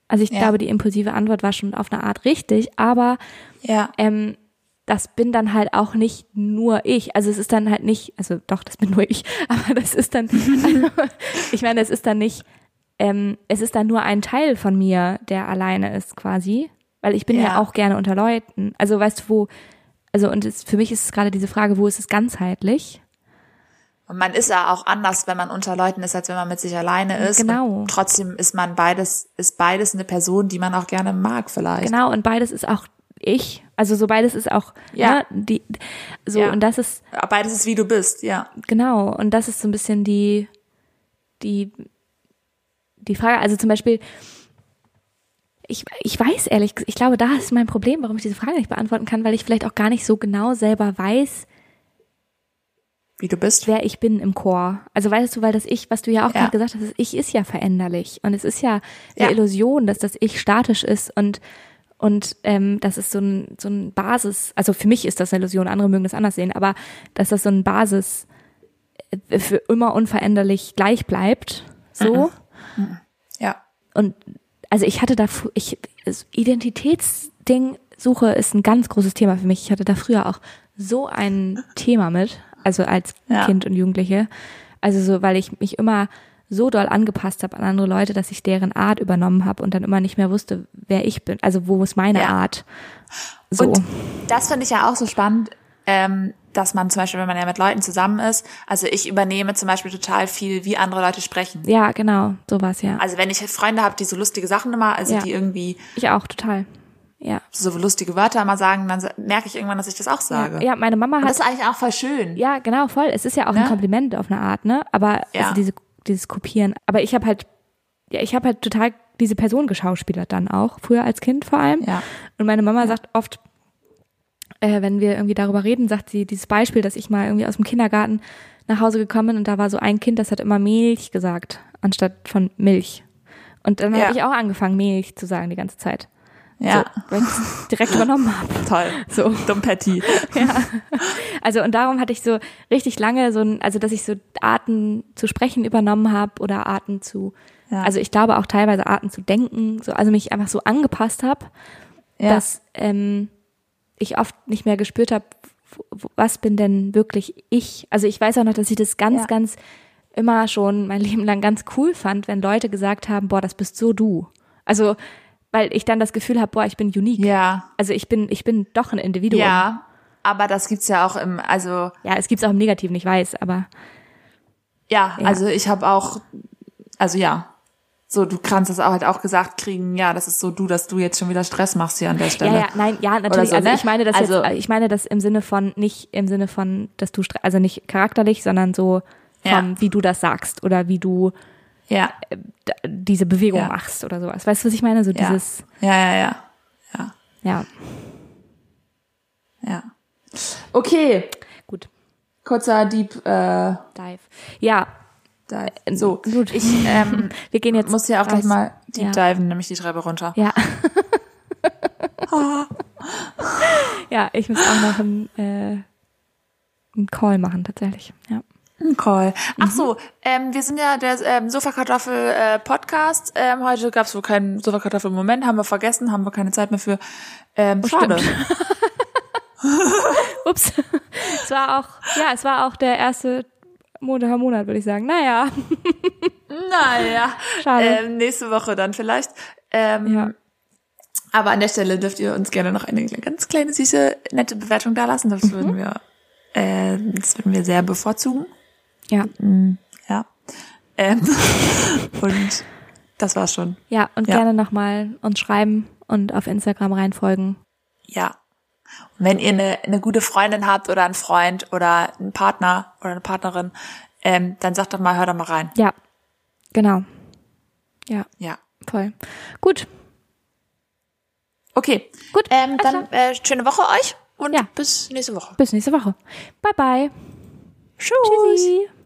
Also ich Ja. glaube, die impulsive Antwort war schon auf eine Art richtig, aber ja. ähm, das bin dann halt auch nicht nur ich. Also es ist dann halt nicht, also doch, das bin nur ich, aber das ist dann, also, ich meine, es ist dann nicht, ähm, es ist dann nur ein Teil von mir, der alleine ist quasi, weil ich bin ja, Ja. auch gerne unter Leuten. Also weißt du, wo, also und es, für mich ist es gerade diese Frage, wo ist es ganzheitlich? Und man ist ja auch anders, wenn man unter Leuten ist, als wenn man mit sich alleine ist. Genau. Und trotzdem ist man beides, ist beides eine Person, die man auch gerne mag vielleicht. Genau, und beides ist auch ich. Also so beides ist auch, Ja. ne, die, so, Ja. und das ist, Aber Beides ist wie du bist, ja. Genau, und das ist so ein bisschen die, die, die Frage. Also zum Beispiel, ich, ich weiß ehrlich, ich glaube, da ist mein Problem, warum ich diese Frage nicht beantworten kann, weil ich vielleicht auch gar nicht so genau selber weiß, Wie du bist. wer ich bin im Chor. Also weißt du, weil das Ich, was du ja auch Ja. gerade gesagt hast, das Ich ist ja veränderlich. Und es ist ja eine Ja. Illusion, dass das Ich statisch ist und und ähm, das ist so ein, so ein Basis, also für mich ist das eine Illusion, andere mögen das anders sehen, aber dass das so ein Basis äh, für immer unveränderlich gleich bleibt. So. Ja. Und also ich hatte da, ich, Identitätsding, Suche ist ein ganz großes Thema für mich. Ich hatte da früher auch so ein Thema mit, also als Ja. Kind und Jugendliche. Also so, weil ich mich immer so doll angepasst habe an andere Leute, dass ich deren Art übernommen habe und dann immer nicht mehr wusste, wer ich bin. Also wo ist meine Ja. Art? So. Und das finde ich ja auch so spannend, ähm, dass man zum Beispiel, wenn man ja mit Leuten zusammen ist, also ich übernehme zum Beispiel total viel, wie andere Leute sprechen. ja, genau, so war's ja. Also wenn ich Freunde habe, die so lustige Sachen immer, also Ja. die irgendwie Ich auch, total. Ja. so lustige Wörter immer sagen, dann merke ich irgendwann, dass ich das auch sage. Ja, meine Mama Und hat das ist eigentlich auch voll schön. Ja, genau, voll. Es ist ja auch ein Ne? Kompliment auf eine Art, ne? Aber Ja. also diese, dieses Kopieren. Aber ich habe halt, ja, ich habe halt total diese Person geschauspielert dann auch, früher als Kind vor allem. Ja. Und meine Mama sagt oft, äh, wenn wir irgendwie darüber reden, sagt sie dieses Beispiel, dass ich mal irgendwie aus dem Kindergarten nach Hause gekommen bin und da war so ein Kind, das hat immer Milch gesagt, anstatt von Milch. Und dann Ja. habe ich auch angefangen, Milch zu sagen die ganze Zeit. Ja. So, weil ich es direkt übernommen habe. Toll. So. Dumpetti. Also und darum hatte ich so richtig lange so ein, also dass ich so Arten zu sprechen übernommen habe oder Arten zu, Ja. also ich glaube auch teilweise Arten zu denken, so also mich einfach so angepasst habe, Ja. dass ähm, ich oft nicht mehr gespürt habe, was bin denn wirklich ich? Also ich weiß auch noch, dass ich das ganz, Ja. ganz immer schon mein Leben lang ganz cool fand, wenn Leute gesagt haben, boah, das bist so du. Also weil ich dann das Gefühl habe, boah, ich bin unique. Ja. Also ich bin, ich bin doch ein Individuum. Ja. Aber das gibt's ja auch im, also Ja, es gibt's auch im Negativen, ich weiß, aber ja, Ja. also ich habe auch, also ja, so, du kannst es auch halt auch gesagt kriegen, ja, das ist so du, dass du jetzt schon wieder Stress machst hier an der Stelle. Ja, ja, nein, ja, natürlich. so, also ne? ich meine das Also- jetzt, ich meine das im Sinne von, nicht im Sinne von, dass du, also nicht charakterlich, sondern so vom, Ja. wie du das sagst oder wie du Ja, d- diese Bewegung Ja. machst oder sowas. Weißt du, was ich meine? So ja. dieses, Ja, ja, ja. Ja, ja, ja. Okay, gut. kurzer Deep äh, Dive. Ja, Dive. So, gut. ich ähm, wir gehen jetzt. muss ja auch gleich mal Deep Ja. diven, nämlich die Treppe runter. Ja. ja, ich muss auch noch einen, äh, einen Call machen, tatsächlich. Ja. Ein Call. Ach so, ähm, wir sind ja der ähm, Sofakartoffel äh, Podcast. Ähm, heute gab es wohl keinen Sofakartoffel Moment, haben wir vergessen, haben wir keine Zeit mehr für. Ähm, schade. Ups. es war auch, ja, es war auch der erste Monat, Monat würde ich sagen. Naja, Naja, Schade. ähm, nächste Woche dann vielleicht. Ähm, Ja. Aber an der Stelle dürft ihr uns gerne noch eine ganz kleine, süße, nette Bewertung da lassen. Das Mhm. würden wir, äh, das würden wir sehr bevorzugen. Ja. Ja. Ähm, und das war's schon. Ja, und Ja. gerne nochmal uns schreiben und auf Instagram reinfolgen. Ja. Und wenn ihr eine, eine gute Freundin habt oder einen Freund oder einen Partner oder eine Partnerin, ähm, dann sagt doch mal, hör doch mal rein. Ja, genau. Ja, Ja. voll. Gut, Okay. Gut, Ähm, dann äh, schöne Woche euch und Ja. bis nächste Woche. bis nächste Woche. Bye, bye. Tschüss. Tschüssi.